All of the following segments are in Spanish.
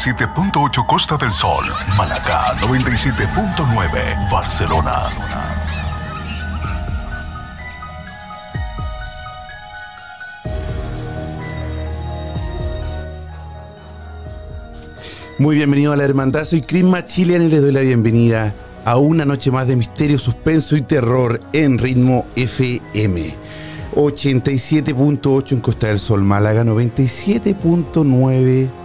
87.8 Costa del Sol, Malacá 97.9 Barcelona. Muy bienvenido a la Hermandad, soy Chris Machilian y les doy la bienvenida a una noche más de misterio, suspenso y terror en ritmo FM. 87.8 en Costa del Sol, Málaga, 97.9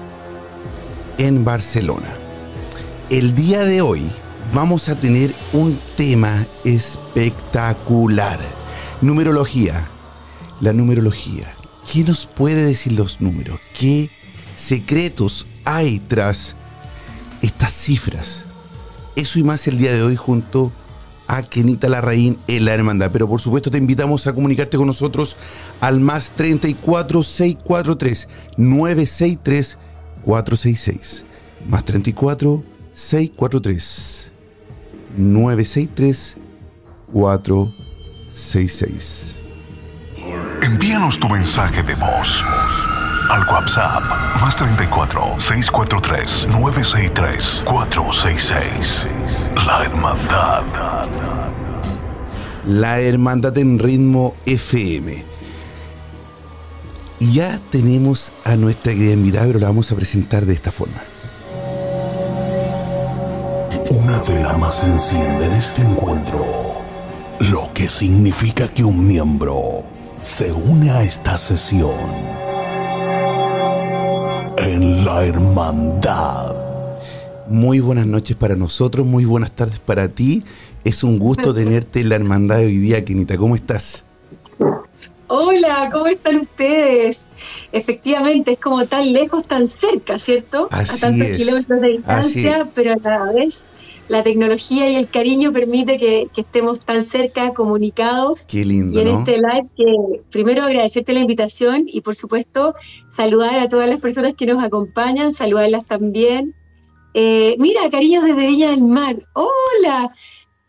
en Barcelona. El día de hoy vamos a tener un tema espectacular. Numerología. La numerología. ¿Qué nos puede decir los números? ¿Qué secretos hay tras estas cifras? Eso y más el día de hoy junto a Kenita Larraín en la hermandad. Pero por supuesto te invitamos a comunicarte con nosotros al más 34 643 963 466. Más 34 643 963 466. Envíanos tu mensaje de voz al WhatsApp más 34 643 963 466. La Hermandad. La Hermandad en Ritmo FM. Y ya tenemos a nuestra querida invitada, pero la vamos a presentar de esta forma. Una vela más se enciende en este encuentro, lo que significa que un miembro se une a esta sesión en la hermandad. Muy buenas noches para nosotros, muy buenas tardes para ti. Es un gusto tenerte en la hermandad de hoy día, Kenita. ¿Cómo estás? Hola, ¿cómo están ustedes? Efectivamente, es como tan lejos, tan cerca, ¿cierto? Así a tantos es, kilómetros de distancia, pero a la vez la tecnología y el cariño permite que, que estemos tan cerca, comunicados. Qué lindo, Y en ¿no? este live, que primero agradecerte la invitación y por supuesto saludar a todas las personas que nos acompañan, saludarlas también. Eh, mira, cariños desde Villa del Mar. Hola,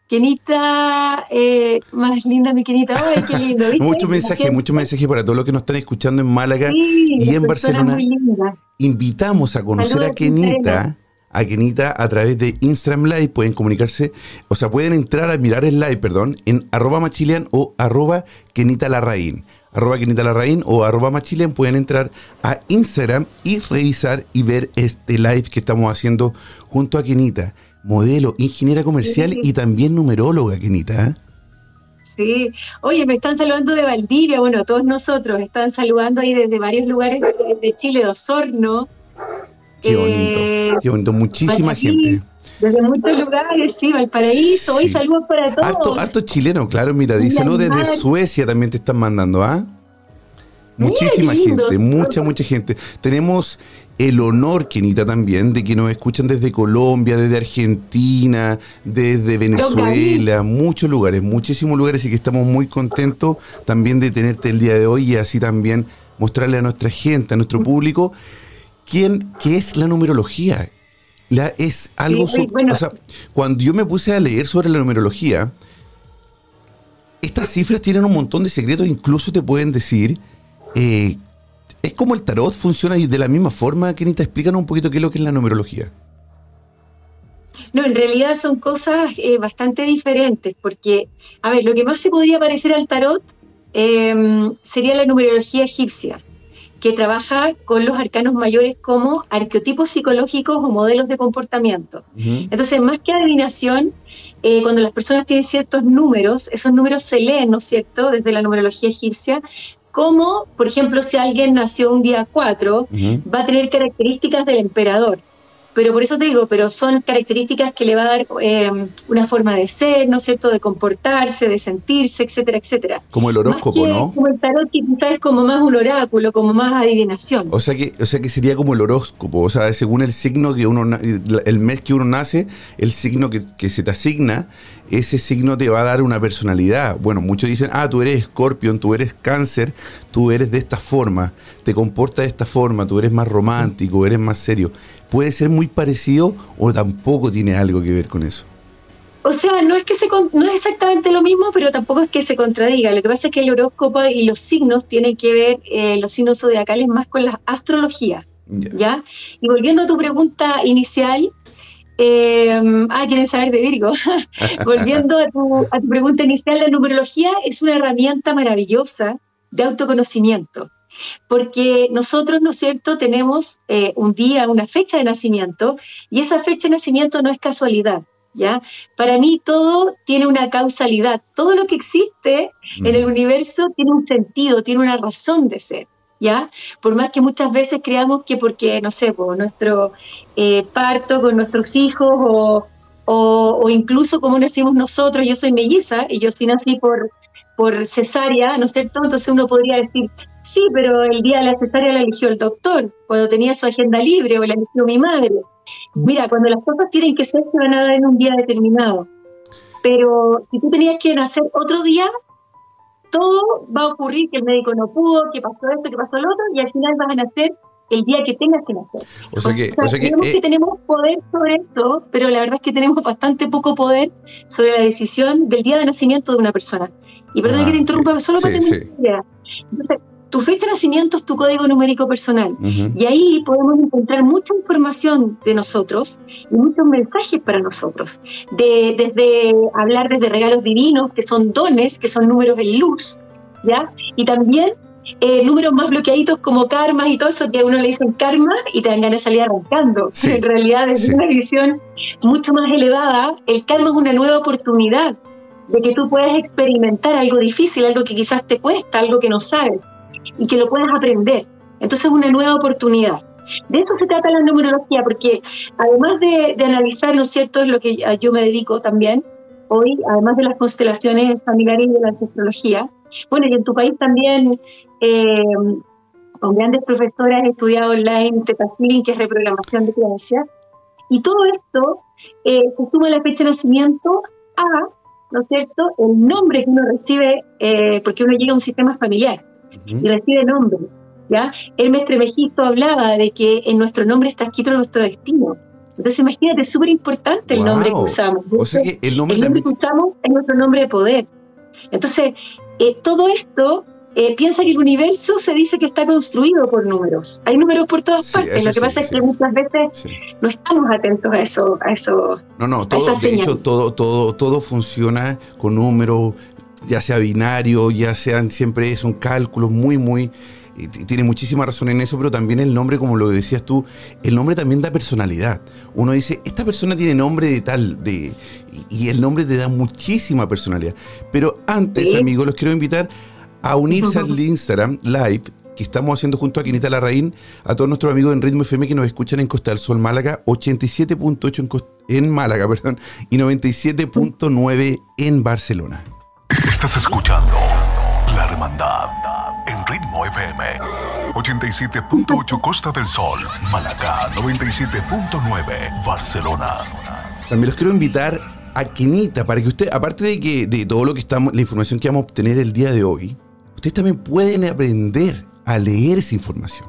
Kenita, eh, más linda mi Kenita. Ay, qué lindo. ¿viste? Muchos mensajes, muchos mensajes para todos los que nos están escuchando en Málaga. Sí, y en Barcelona. Invitamos a conocer Saludos, a Kenita, a Kenita a través de Instagram Live. Pueden comunicarse, o sea, pueden entrar a mirar el live, perdón, en arroba machilian o arroba Kenita Larraín. Arroba Kenita Larraín o arroba machilian pueden entrar a Instagram y revisar y ver este live que estamos haciendo junto a Kenita, modelo, ingeniera comercial Sí. y también numeróloga, Kenita. ¿eh? Sí. Oye, me están saludando de Valdivia, bueno, todos nosotros están saludando ahí desde varios lugares de, Chile, de Osorno, Qué Eh, bonito, qué bonito. Muchísima gente. desde muchos lugares, sí, Valparaíso, hoy Sí. saludos para todos. Harto, harto chileno, claro, mira, dice saludos desde. Suecia también te están mandando, ¿ah? Muchísima lindo. gente, mucha, mucha gente. Tenemos el honor, Kenita, también, de que nos escuchan desde Colombia, desde Argentina, desde Venezuela, muchos lugares, muchísimos lugares, y que estamos muy contentos también de tenerte el día de hoy y así también mostrarle a nuestra gente, a nuestro público, quién, qué es la numerología. La, es algo, Sí, bueno. o sea, cuando yo me puse a leer sobre la numerología, estas cifras tienen un montón de secretos, incluso te pueden decir, eh, es como el tarot funciona de la misma forma, Kenita, explícanos un poquito qué es lo que es la numerología. No, en realidad son cosas eh, bastante diferentes, porque, a ver, lo que más se podría parecer al tarot em, sería la numerología egipcia, que trabaja con los arcanos mayores como arqueotipos psicológicos o modelos de comportamiento. Entonces, más que adivinación, eh, cuando las personas tienen ciertos números, esos números se leen, ¿no es cierto?, desde la numerología egipcia, como, por ejemplo, si alguien nació un día 4, va a tener características del emperador pero por eso te digo, pero son características que le va a dar eh, una forma de ser, ¿no es cierto?, de comportarse, de sentirse, etcétera, etcétera. Como el horóscopo, ¿no? Como el tarot que quizás es como más un oráculo, como más adivinación. O sea que, o sea que sería como el horóscopo, o sea, según el signo que uno, el mes que uno nace, el signo que, que se te asigna, ese signo te va a dar una personalidad. Bueno, muchos dicen, ah, tú eres escorpión, tú eres cáncer, tú eres de esta forma, te comportas de esta forma, tú eres más romántico, eres más serio. ¿Puede ser muy parecido o tampoco tiene algo que ver con eso? O sea, no es que se, no es exactamente lo mismo, pero tampoco es que se contradiga. Lo que pasa es que el horóscopo y los signos tienen que ver, eh, los signos zodiacales, más con la astrología. ¿ya? Y volviendo a tu pregunta inicial, eh, ah, quieren saber de Virgo. Volviendo a tu, a tu, pregunta inicial, la numerología es una herramienta maravillosa de autoconocimiento, porque nosotros, ¿no es cierto?, tenemos eh, un día, una fecha de nacimiento, y esa fecha de nacimiento no es casualidad. ¿Ya? Para mí todo tiene una causalidad, todo lo que existe en el universo tiene un sentido, tiene una razón de ser. ¿Ya? Por más que muchas veces creamos que porque, no sé, por nuestro eh, parto con nuestros hijos o, o, incluso como nacimos nosotros, yo soy melliza y yo sí nací por, por cesárea, ¿no es cierto? Entonces uno podría decir, sí, pero el día de la cesárea la eligió el doctor, cuando tenía su agenda libre o la eligió mi madre. Mira, cuando las cosas tienen que ser, se van a dar en un día determinado. Pero si tú tenías que nacer otro día, todo va a ocurrir que el médico no pudo, que pasó esto, que pasó lo otro, y al final vas a nacer el día que tengas que nacer. O sea que, o sea, que, que, tenemos poder sobre esto, pero la verdad es que tenemos bastante poco poder sobre la decisión del día de nacimiento de una persona. Y perdón que te ah, interrumpa, solo para tener idea. Entonces, tu fecha de nacimiento es tu código numérico personal. Y ahí podemos encontrar mucha información de nosotros y muchos mensajes para nosotros. De, desde hablar desde regalos divinos, que son dones, que son números de luz, ¿ya? Y también eh, números más bloqueaditos como karmas y todo eso, que a uno le dicen karma y te dan ganas de salir arrancando. en realidad, desde una visión mucho más elevada, el karma es una nueva oportunidad de que tú puedas experimentar algo difícil, algo que quizás te cuesta, algo que no sabes y que lo puedas aprender. Entonces es una nueva oportunidad. De eso se trata la numerología, porque además de, analizar, ¿no es cierto?, es lo que yo me dedico también hoy, además de las constelaciones familiares y de la ancestrología. Bueno, y en tu país también, eh, con grandes profesoras, he estudiado online Teta que es reprogramación de creencias. Y todo esto eh, se suma la fecha de nacimiento a, ¿no es cierto?, el nombre que uno recibe, eh, porque uno llega a un sistema familiar y recibe nombre. ¿ya? El mestre Mejisto hablaba de que en nuestro nombre está escrito nuestro destino. Entonces imagínate, es súper importante el nombre que usamos. O sea que el nombre, que usamos es nuestro nombre de poder. Entonces, eh, todo esto eh, piensa que el universo se dice que está construido por números. Hay números por todas partes. Lo que pasa es que muchas veces no estamos atentos a eso. A eso no, no, todo, de hecho, todo, todo, todo funciona con números, ya sea binario, ya sean siempre son cálculos muy, muy... Tiene muchísima razón en eso, pero también el nombre, como lo decías tú, el nombre también da personalidad. Uno dice, esta persona tiene nombre de tal, de, y el nombre te da muchísima personalidad. Pero antes, amigos, los quiero invitar a unirse al Instagram Live que estamos haciendo junto a Quinita Larraín, a todos nuestros amigos en Ritmo FM que nos escuchan en Costa del Sol Málaga, 87.8 en, en Málaga, perdón, y 97.9 en Barcelona. Estás escuchando La Hermandad en Ritmo FM 87.8 Costa del Sol, Málaga 97.9 Barcelona. También los quiero invitar a Quinita para que usted, aparte de que de todo lo que estamos, la información que vamos a obtener el día de hoy, ustedes también pueden aprender a leer esa información.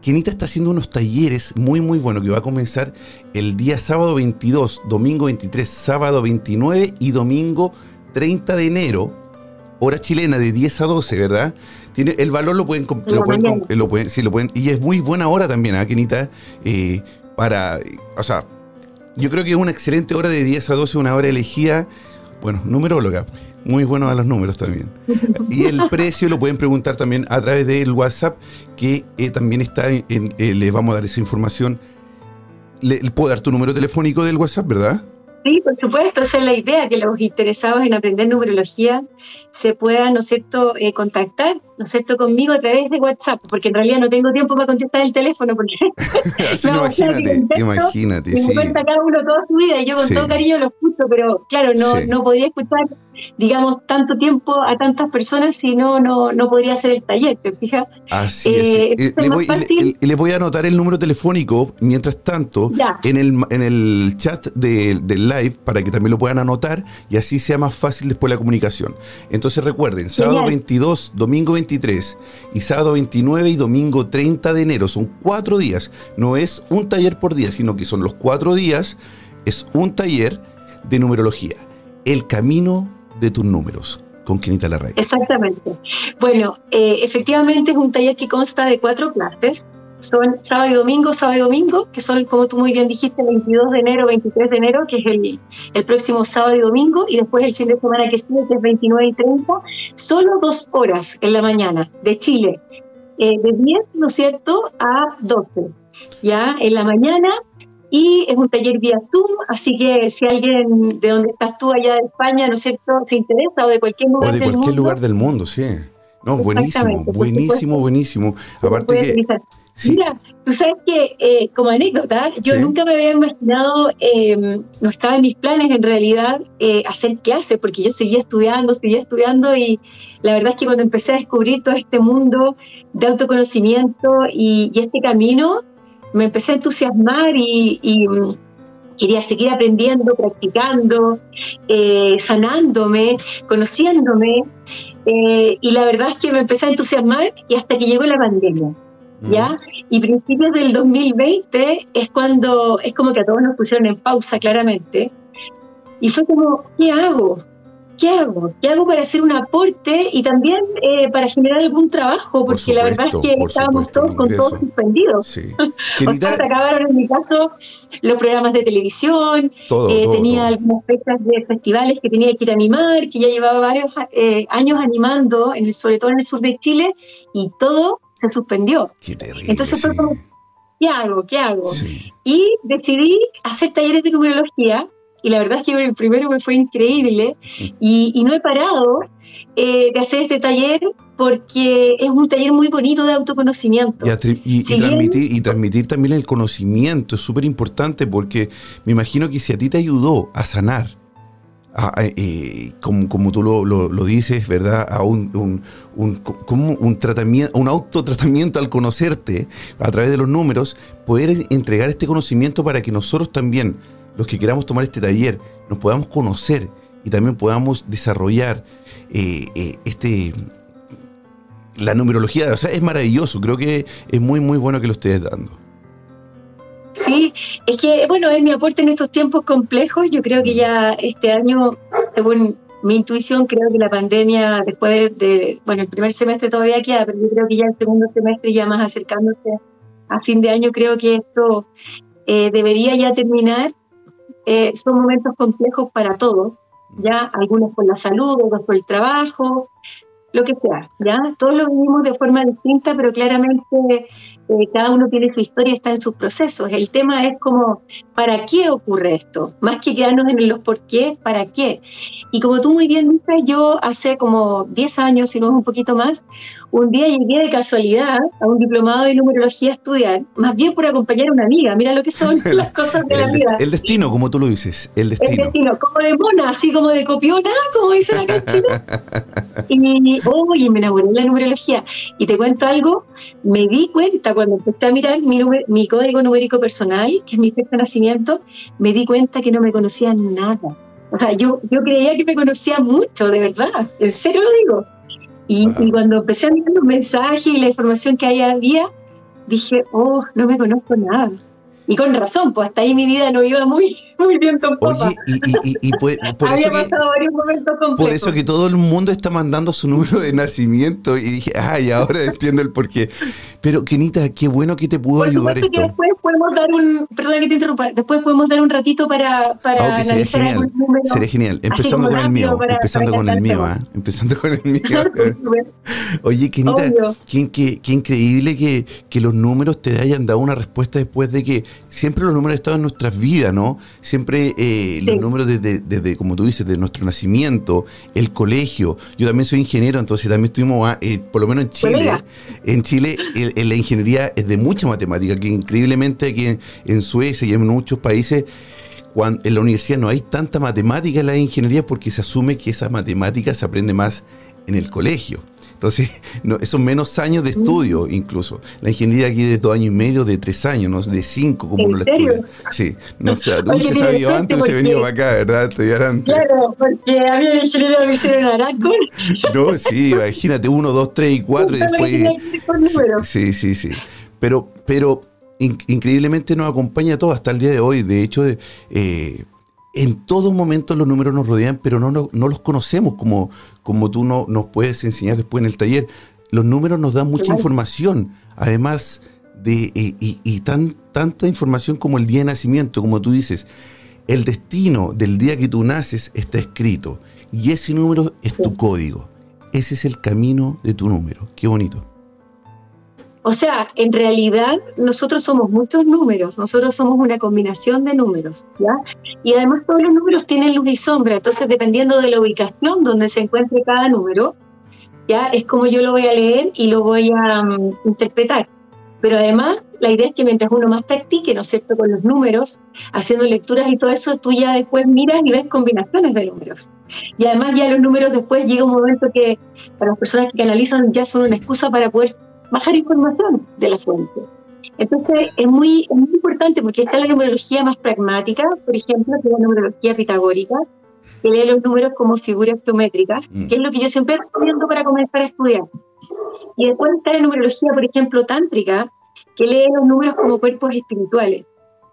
Quinita está haciendo unos talleres muy muy buenos que va a comenzar el día sábado 22, domingo 23, sábado 29 y domingo 30 de enero, hora chilena de 10 a 12, ¿verdad? Tiene, el valor lo pueden, lo pueden, lo pueden, sí, lo pueden, y es muy buena hora también, ¿ah, Kenita? Eh, para, o sea, Yo creo que es una excelente hora de 10 a 12, una hora elegida, bueno, numeróloga, muy bueno a los números también. Y el precio lo pueden preguntar también a través del WhatsApp, que eh, también está en, eh, les vamos a dar esa información. Le, puedo dar tu número telefónico del WhatsApp, ¿verdad? Sí, por supuesto, esa es la idea, que los interesados en aprender numerología se puedan, ¿no es cierto?, eh, contactar, ¿no es cierto?, conmigo a través de WhatsApp, porque en realidad no tengo tiempo para contestar el teléfono, porque... imagínate, imagínate, sí. cuenta cada uno toda su vida, y yo con todo cariño lo escucho, pero claro, no, no podría escuchar digamos, tanto tiempo a tantas personas, si no, no, podría hacer el taller, ¿te fijas? Así es. Eh, le, voy, le, voy, a anotar el número telefónico, mientras tanto, en el, en el chat del live, para que también lo puedan anotar y así sea más fácil después la comunicación. Entonces recuerden, sábado 22, domingo 23 y sábado 29 y domingo 30 de enero, son cuatro días, no es un taller por día, sino que son los cuatro días, es un taller de numerología. El camino de tus números con Quinita Larraín. Exactamente. Bueno, eh, efectivamente es un taller que consta de cuatro clases. Son sábado y domingo, sábado y domingo, que son, como tú muy bien dijiste, 22 de enero, 23 de enero, que es el, el próximo sábado y domingo, y después el fin de semana que sigue, que es 29 y 30, solo dos horas en la mañana de Chile, eh, de 10, ¿no es cierto?, a 12. Ya, en la mañana y es un taller vía Zoom, así que si alguien de donde estás tú allá de España, ¿no es cierto?, se interesa o de cualquier lugar o de cualquier lugar del mundo, sí. No, buenísimo, buenísimo, buenísimo. Aparte que... Mira, tú sabes que eh, como anécdota, yo nunca me había imaginado, eh, no estaba en mis planes en realidad eh, hacer clases, porque yo seguía estudiando, seguía estudiando y la verdad es que cuando empecé a descubrir todo este mundo de autoconocimiento y, y este camino, me empecé a entusiasmar y, mm, quería seguir aprendiendo, practicando, eh, sanándome, conociéndome. Y la verdad es que me empecé a entusiasmar y hasta que llegó la pandemia. ¿Ya? Y principios del 2020 es cuando, es como que a todos nos pusieron en pausa claramente. Y fue como, ¿qué hago? ¿qué hago? ¿Qué hago para hacer un aporte y también eh, para generar algún trabajo? Porque la verdad es que estábamos todos con todos suspendidos. Sí. se acabaron en mi caso los programas de televisión, eh, tenía algunas fechas de festivales que tenía que ir a animar, que ya llevaba varios eh, años animando, en el, sobre todo en el sur de Chile, y todo se suspendió. Qué terrible, Entonces fue como, ¿qué hago? ¿Qué hago? Y decidí hacer talleres de numerología y la verdad es que el primero me fue increíble y, no he parado eh, de hacer este taller porque es un taller muy bonito de autoconocimiento. Y, transmitir, y transmitir también el conocimiento es súper importante porque me imagino que si a ti te ayudó a sanar, eh, como, como, tú lo, lo, dices, ¿verdad? A un, un, un, como un, tratamiento, un autotratamiento al conocerte a través de los números, poder entregar este conocimiento para que nosotros también los que queramos tomar este taller nos podamos conocer y también podamos desarrollar eh, eh, este la numerología. O sea, es maravilloso. Creo que es muy, muy bueno que lo estés dando. Sí, es que, bueno, es mi aporte en estos tiempos complejos. Yo creo que ya este año, según mi intuición, creo que la pandemia, después de, bueno, el primer semestre todavía queda, pero yo creo que ya el segundo semestre, ya más acercándose a fin de año, creo que esto eh, debería ya terminar eh, son momentos complejos para todos, ya algunos por la salud, otros por el trabajo, lo que sea, ya todos lo vivimos de forma distinta, pero claramente eh, cada uno tiene su historia, está en sus procesos. El tema es como, ¿para qué ocurre esto? Más que quedarnos en los por qué, ¿para qué? Y como tú muy bien dices, yo hace como 10 años, si no es un poquito más, un día llegué de casualidad a un diplomado de numerología a estudiar, más bien por acompañar a una amiga. Mira lo que son las cosas de la vida. El destino, como tú lo dices, el destino. El destino, como de mona, así como de copiona, como dicen acá en Chile. Y, oh, y me enamoré de la numerología. Y te cuento algo, me di cuenta cuando empecé a mirar mi, mi código numérico personal, que es mi fecha de nacimiento, me di cuenta que no me conocían nada. O sea, yo, yo creía que me conocía mucho, de verdad, en serio lo digo. Y, cuando empecé a mirar los mensajes y la información que había, dije, oh, no me conozco nada. Y con razón, pues hasta ahí mi vida no iba muy, muy bien con papá. Oye, y, y, por, momentos complejos. Por eso que todo el mundo está mandando su número de nacimiento y dije, ay, ahora entiendo el porqué. Pero, Kenita, qué bueno que te pudo ayudar esto. Que después podemos dar un, perdón que te interrumpa, después podemos dar un ratito para, para ah, sería genial, sería genial. Empezando con el mío, empezando con el mío, ¿ah? Empezando con el mío. Oye, Kenita, qué, qué, qué increíble que, que los números te hayan dado una respuesta después de que siempre los números han estado en nuestras vidas, ¿no? Siempre eh, los números desde, como tú dices, de nuestro nacimiento, el colegio. Yo también soy ingeniero, entonces también estuvimos, ah, eh, por lo menos en Chile, en Chile la ingeniería es de mucha matemática, que increíblemente aquí en, Suecia y en muchos países cuando en la universidad no hay tanta matemática en la ingeniería porque se asume que esa matemática se aprende más en el colegio. Entonces, no, son menos años de estudio incluso. La ingeniería aquí de dos años y medio, de tres años, no de cinco como uno la estudia. Sí, no, se hubiese sabido antes, hubiese venido para acá, ¿verdad? Estudiar antes. Claro, porque había ingeniería de visión en. No, sí, imagínate, uno, dos, tres y cuatro y después... Sí, sí, sí. Pero, pero increíblemente nos acompaña todo hasta el día de hoy. De hecho, eh, en todo momento los números nos rodean, pero no, no, los conocemos como, como tú no, nos puedes enseñar después en el taller. Los números nos dan mucha información, además de, eh, y, tan, tanta información como el día de nacimiento, como tú dices. El destino del día que tú naces está escrito y ese número es tu código. Ese es el camino de tu número. Qué bonito. O sea, en realidad nosotros somos muchos números, nosotros somos una combinación de números, ¿ya? Y además todos los números tienen luz y sombra, entonces dependiendo de la ubicación donde se encuentre cada número, ya es como yo lo voy a leer y lo voy a mm, interpretar. Pero además, la idea es que mientras uno más practique, ¿no es cierto?, con los números, haciendo lecturas y todo eso, tú ya después miras y ves combinaciones de números. Y además ya los números después llega un momento que para las personas que analizan ya son una excusa para poder bajar información de la fuente. Entonces es muy, muy importante porque está la numerología más pragmática, por ejemplo, que es la numerología pitagórica, que lee los números como figuras geométricas, mm. que es lo que yo siempre recomiendo para comenzar a estudiar. Y después está la numerología, por ejemplo, tántrica, que lee los números como cuerpos espirituales.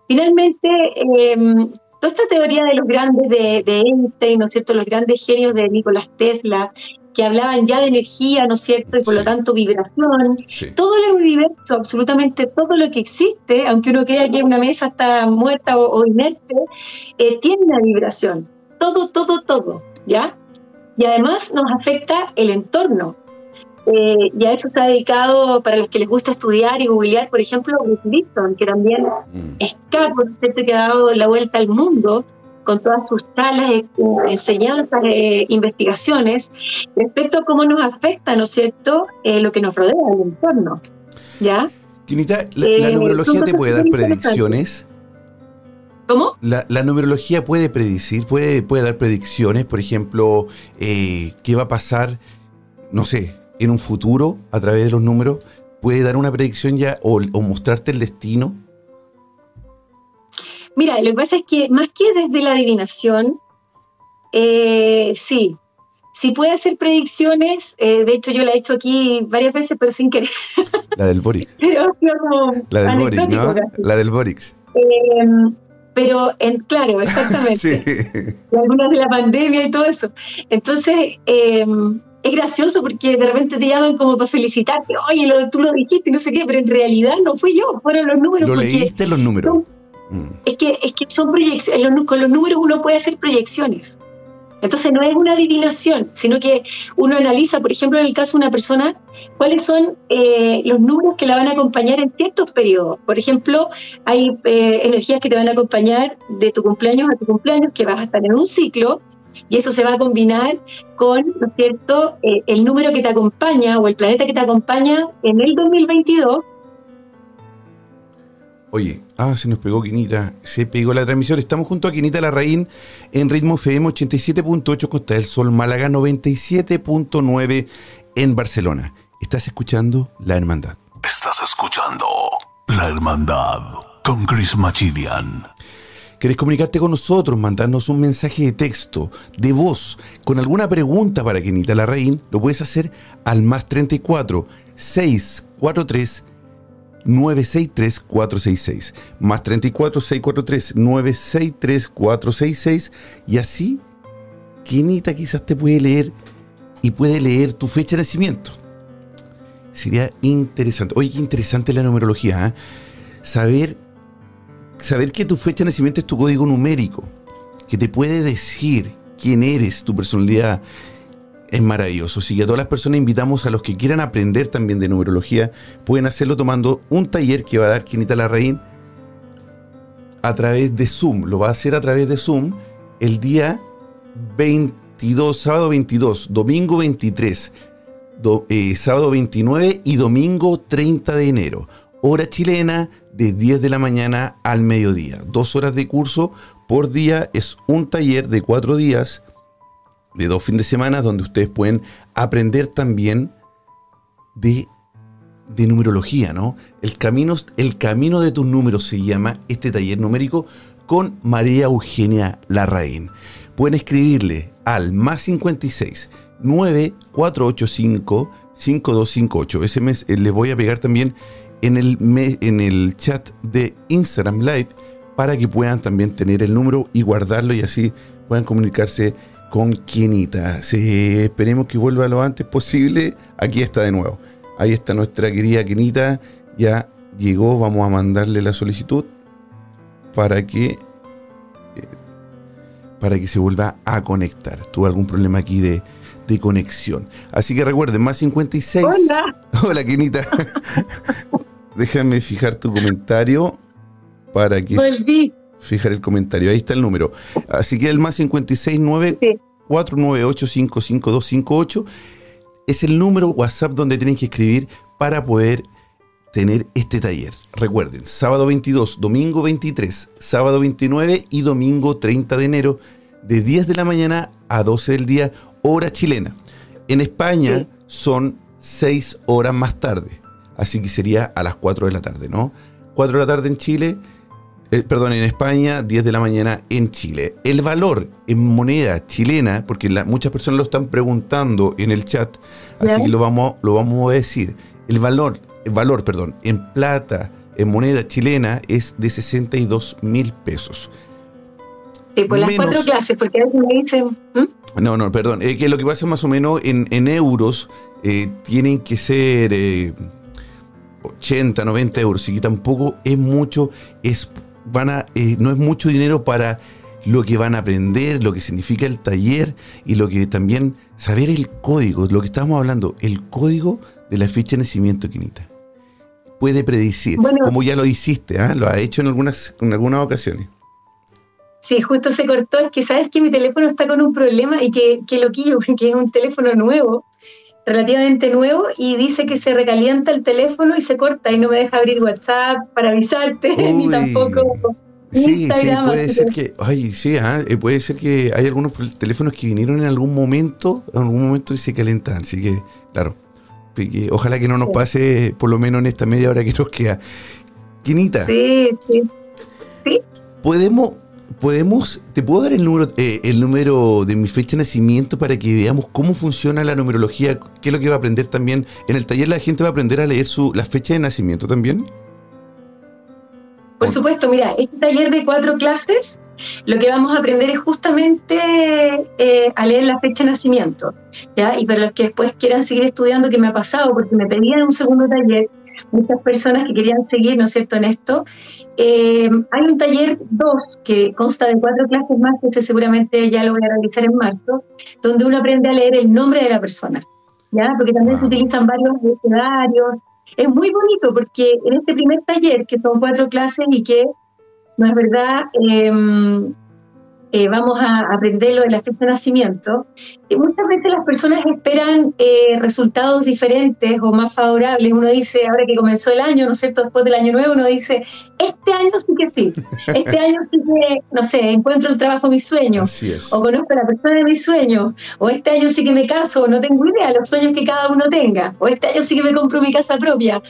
Finalmente, em, toda esta teoría de los grandes de, de Einstein, ¿no es cierto?, los grandes genios de Nicolás Tesla, que hablaban ya de energía, ¿no es cierto? Y por lo tanto vibración. Todo el universo, absolutamente todo lo que existe, aunque uno crea que una mesa está muerta o, inerte, eh, tiene una vibración. Todo, todo, todo, ¿ya? Y además nos afecta el entorno. Eh, y a eso está dedicado, para los que les gusta estudiar y googlear, por ejemplo, Bruce que también mm. es capo, que ha dado la vuelta al mundo, con todas sus salas, eh, enseñanzas, eh, investigaciones, respecto a cómo nos afecta, ¿no es cierto?, eh, lo que nos rodea, el entorno. ¿Ya? Quinita, ¿la, numerología te puede dar predicciones? ¿Cómo? La, numerología puede predecir, puede, puede dar predicciones, por ejemplo, qué va a pasar, no sé, en un futuro a través de los números, puede dar una predicción ya o mostrarte el destino. Mira, lo que pasa es que más que desde la adivinación, eh, sí, sí puede hacer predicciones. Eh, de hecho, yo la he hecho aquí varias veces, pero sin querer. La del Boric. la del Boric, ¿no? La del Boric. Em, pero, en, claro, exactamente. sí. algunas de la pandemia y todo eso. Entonces, em, es gracioso porque de repente te llaman como para felicitarte. Oye, lo, tú lo dijiste y no sé qué, pero en realidad no fui yo, fueron los números. Lo leíste los números. Es que, es que son proyecciones, con los números uno puede hacer proyecciones. Entonces no es una adivinación, sino que uno analiza, por ejemplo, en el caso de una persona, cuáles son eh, los números que la van a acompañar en ciertos periodos. Por ejemplo, hay eh, energías que te van a acompañar de tu cumpleaños a tu cumpleaños, que vas a estar en un ciclo, y eso se va a combinar con, ¿no es cierto?, eh, el número que te acompaña o el planeta que te acompaña en el 2022 Oye, ah, se nos pegó Quinita, se pegó la transmisión. Estamos junto a Quinita Larraín en ritmo FM 87.8 Costa del Sol, Málaga 97.9 en Barcelona. Estás escuchando La Hermandad. Estás escuchando La Hermandad con Chris Machilian. ¿Querés comunicarte con nosotros? Mandarnos un mensaje de texto, de voz, con alguna pregunta para Quinita Larraín. Lo puedes hacer al más 34 643 963-466. Más 34-643-963-466. Y así, Quinita quizás te puede leer y puede leer tu fecha de nacimiento. Sería interesante. Oye, qué interesante la numerología. ¿eh? Saber, saber que tu fecha de nacimiento es tu código numérico. Que te puede decir quién eres, tu personalidad es maravilloso. Así que a todas las personas invitamos a los que quieran aprender también de numerología, pueden hacerlo tomando un taller que va a dar Quinita Larraín a través de Zoom. Lo va a hacer a través de Zoom el día 22, sábado 22, domingo 23, eh, sábado 29 y domingo 30 de enero. Hora chilena de 10 de la mañana al mediodía. Dos horas de curso por día. Es un taller de cuatro días de dos fines de semana donde ustedes pueden aprender también de, de numerología, ¿no? El camino, el camino de tus números se llama este taller numérico con María Eugenia Larraín. Pueden escribirle al más 56 9485 5258. Ese mes eh, les voy a pegar también en el, en el chat de Instagram Live para que puedan también tener el número y guardarlo y así puedan comunicarse con Quinita. esperemos que vuelva lo antes posible. Aquí está de nuevo. Ahí está nuestra querida Quinita. Ya llegó. Vamos a mandarle la solicitud para que eh, para que se vuelva a conectar. Tuvo algún problema aquí de, de conexión. Así que recuerden, más 56. Hola. Hola, Quinita. Déjame fijar tu comentario para que. Volví fijar el comentario. Ahí está el número. Así que el más 569 498 55258 es el número WhatsApp donde tienen que escribir para poder tener este taller. Recuerden, sábado 22, domingo 23, sábado 29 y domingo 30 de enero, de 10 de la mañana a 12 del día, hora chilena. En España son 6 horas más tarde, así que sería a las 4 de la tarde, ¿no? 4 de la tarde en Chile, eh, perdón, en España, 10 de la mañana en Chile. El valor en moneda chilena, porque muchas personas lo están preguntando en el chat, así que lo vamos, lo vamos a decir. El valor, el valor, perdón, en plata, en moneda chilena, es de 62 mil pesos. Sí, por las cuatro clases, porque a veces me dicen... No, no, perdón. Es que lo que pasa más o menos en, euros eh, tienen que ser 80, 90 euros, y que tampoco es mucho, es van a, eh, no es mucho dinero para lo que van a aprender, lo que significa el taller y lo que también saber el código, lo que estábamos hablando, el código de la fecha de nacimiento, Quinita. Puede predecir, como ya lo hiciste, ¿ah? lo ha hecho en algunas, en algunas ocasiones. Sí, justo se cortó, es que sabes que mi teléfono está con un problema y que, que lo quiero, que es un teléfono nuevo relativamente nuevo y dice que se recalienta el teléfono y se corta y no me deja abrir WhatsApp para avisarte, ni tampoco sí, Instagram. Sí, puede ser que, ay, sí, ah, eh, puede ser que hay algunos teléfonos que vinieron en algún momento, en algún momento y se calentan, así que, claro, ojalá que no nos pase por lo menos en esta media hora que nos queda. Quinita. Sí, sí. ¿Sí? Podemos, podemos, te puedo dar el número, eh, el número de mi fecha de nacimiento para que veamos cómo funciona la numerología, qué es lo que va a aprender también. En el taller la gente va a aprender a leer su, la fecha de nacimiento también. Por supuesto, mira, este taller de cuatro clases, lo que vamos a aprender es justamente eh, a leer la fecha de nacimiento. ¿ya? Y para los que después quieran seguir estudiando, que me ha pasado, porque me pedían un segundo taller, muchas personas que querían seguir, ¿no es cierto?, en esto. Eh, hay un taller 2 que consta de cuatro clases más, que seguramente ya lo voy a realizar en marzo, donde uno aprende a leer el nombre de la persona, ¿ya? Porque también se utilizan varios escenarios. Es muy bonito porque en este primer taller, que son cuatro clases y que, no es verdad, eh, eh, vamos a aprender lo de la fecha de nacimiento, y muchas veces las personas esperan eh, resultados diferentes o más favorables. Uno dice, ahora que comenzó el año, ¿no es cierto? Después del año nuevo, uno dice, este año sí que sí, este año sí que, no sé, encuentro el trabajo de mis sueños, o conozco a la persona de mis sueños, o este año sí que me caso, o no tengo idea de los sueños que cada uno tenga, o este año sí que me compro mi casa propia.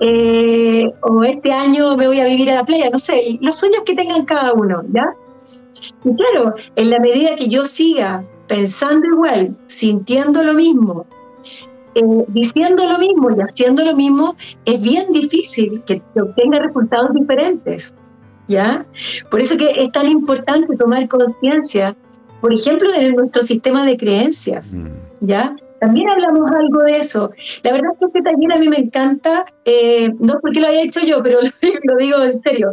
Eh, o este año me voy a vivir a la playa, no sé, los sueños que tengan cada uno, ¿ya? Y claro, en la medida que yo siga pensando igual, sintiendo lo mismo, eh, diciendo lo mismo y haciendo lo mismo, es bien difícil que obtenga resultados diferentes. ¿Ya? Por eso que es tan importante tomar conciencia, por ejemplo, de nuestro sistema de creencias, mm. ¿ya? También hablamos algo de eso. La verdad es que este taller a mí me encanta, eh, no porque lo haya hecho yo, pero lo, digo en serio,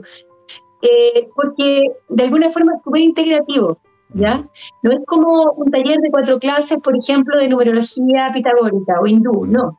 eh, porque de alguna forma es súper integrativo. ¿Ya? No es como un taller de cuatro clases, por ejemplo, de numerología pitagórica o hindú, no.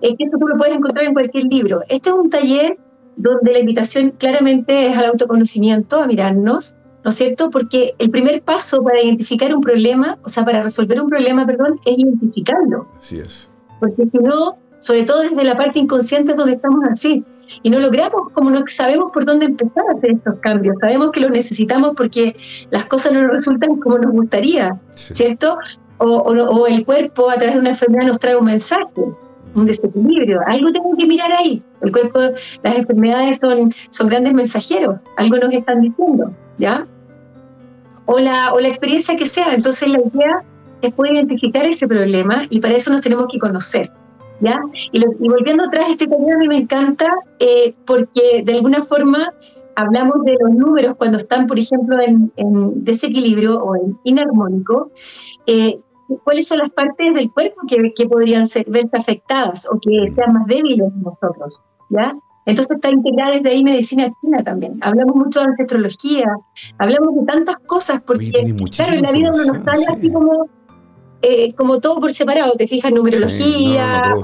Es que esto tú lo puedes encontrar en cualquier libro. Este es un taller donde la invitación claramente es al autoconocimiento, a mirarnos, ¿no es cierto? Porque el primer paso para identificar un problema, o sea, para resolver un problema, perdón, es identificarlo. Así es. Porque si no, sobre todo desde la parte inconsciente es donde estamos así, y no logramos, como no sabemos por dónde empezar a hacer estos cambios. Sabemos que los necesitamos porque las cosas no nos resultan como nos gustaría, ¿cierto? O, el cuerpo a través de una enfermedad nos trae un mensaje, un desequilibrio. Algo tengo que mirar ahí. El cuerpo, las enfermedades son, son grandes mensajeros, algo nos están diciendo, ¿ya? O la, o la experiencia que sea. Entonces la idea es poder identificar ese problema y para eso nos tenemos que conocer. ¿Ya? Y, volviendo atrás, este taller a mí me encanta eh, porque de alguna forma hablamos de los números cuando están, por ejemplo, en, desequilibrio o en inarmónico. Eh, ¿Cuáles son las partes del cuerpo que, que podrían ser, verse afectadas o que sean más débiles en nosotros? ¿ya? Entonces está integrada desde ahí medicina china también. Hablamos mucho de ancestrología, hablamos de tantas cosas, porque claro, en la vida uno nos sale así como eh, como todo por separado, te fijas, numerología,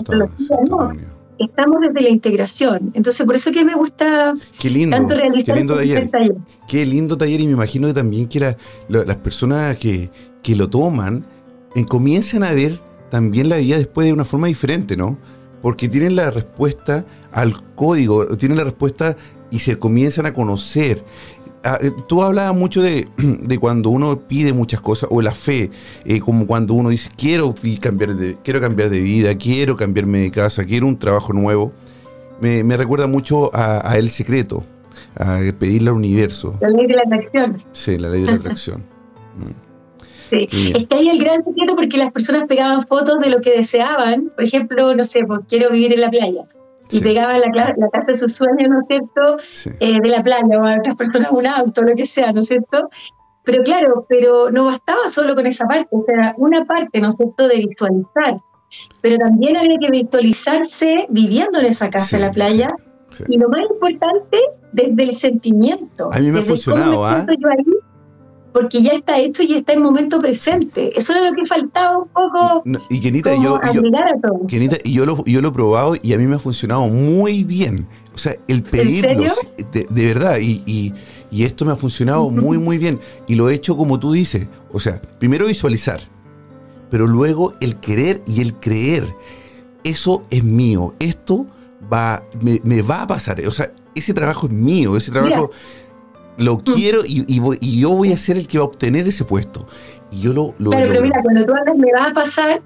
no, Estamos desde la integración. Entonces, por eso que me gusta qué lindo, tanto realizar qué lindo este taller. Qué lindo taller y me imagino que también que las personas que, que lo toman en, comienzan a ver también la vida después de una forma diferente, ¿no? Porque tienen la respuesta al código, tienen la respuesta y se comienzan a conocer. Ah, eh, tú hablabas mucho de, cuando uno pide muchas cosas, o la fe, eh, como cuando uno dice, quiero cambiar, de, quiero cambiar de vida, quiero cambiarme de casa, quiero un trabajo nuevo. Me, recuerda mucho a, El Secreto, a pedirle al universo. La ley de la atracción. Sí, la ley de la atracción. Mm. Sí, es que hay el gran secreto porque las personas pegaban fotos de lo que deseaban. Por ejemplo, no sé, pues quiero vivir en la playa y pegaba la, la, casa de sus sueños, ¿no es cierto?, eh, de la playa o a otras personas un auto, lo que sea, ¿no es cierto? Pero claro, pero no bastaba solo con esa parte, o sea, una parte, ¿no es cierto?, de visualizar, pero también había que visualizarse viviendo en esa casa, en la playa, y lo más importante, desde el sentimiento. A mí me ha funcionado, ¿ah? Porque ya está hecho y está en momento presente. Eso era lo que faltaba un poco. y Kenita, yo, yo, y yo lo, yo lo he probado y a mí me ha funcionado muy bien. O sea, el pedirlo, de, de, verdad, y, y, y, esto me ha funcionado muy, muy bien. Y lo he hecho como tú dices. O sea, primero visualizar, pero luego el querer y el creer. Eso es mío. Esto va, me, me va a pasar. O sea, ese trabajo es mío. Ese trabajo lo mm. quiero y, y, yo voy a ser el que va a obtener ese puesto. Y yo lo, lo Claro, pero mira, cuando tú hablas me va a pasar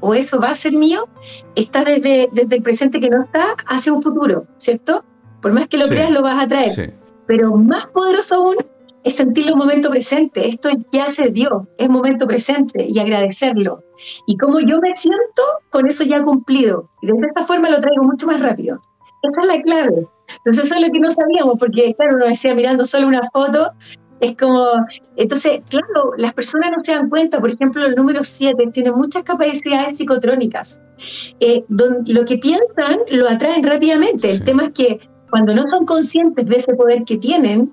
o eso va a ser mío, está desde, desde el presente que no está hacia un futuro, ¿cierto? Por más que lo creas, lo vas a traer. Pero más poderoso aún es sentirlo en momento presente. Esto ya se dio, es momento presente y agradecerlo. Y como yo me siento, con eso ya cumplido. Y de esta forma lo traigo mucho más rápido. Esa es la clave. Entonces eso es lo que no sabíamos, porque claro, uno decía mirando solo una foto, es como, entonces, claro, las personas no se dan cuenta, por ejemplo, el número 7 tiene muchas capacidades psicotrónicas. Eh, lo que piensan lo atraen rápidamente. El tema es que cuando no son conscientes de ese poder que tienen,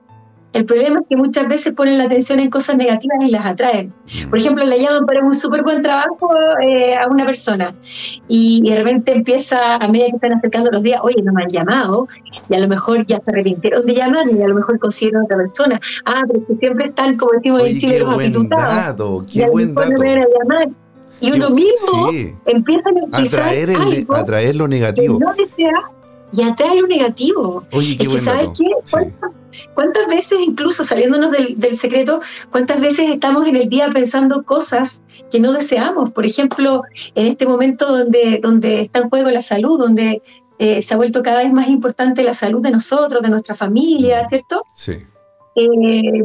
el problema es que muchas veces ponen la atención en cosas negativas y las atraen. Mm. Por ejemplo, le llaman para un súper buen trabajo eh, a una persona y de repente empieza, a medida que están acercando los días, oye, no me han llamado y a lo mejor ya se arrepintieron de llamar y a lo mejor consiguieron otra persona. Ah, pero que siempre están, como decimos en Chile, los apitutados. Qué buen dato. No a llamar. Y uno mismo empieza a atraer, el, atraer lo negativo. no desea y atrae lo negativo. Oye, qué es que, ¿sabes qué? ¿Cuántas veces, incluso saliéndonos del, secreto, cuántas veces estamos en el día pensando cosas que no deseamos? Por ejemplo, en este momento donde, donde está en juego la salud, donde eh, se ha vuelto cada vez más importante la salud de nosotros, de nuestra familia, mm. ¿cierto? Sí. Eh,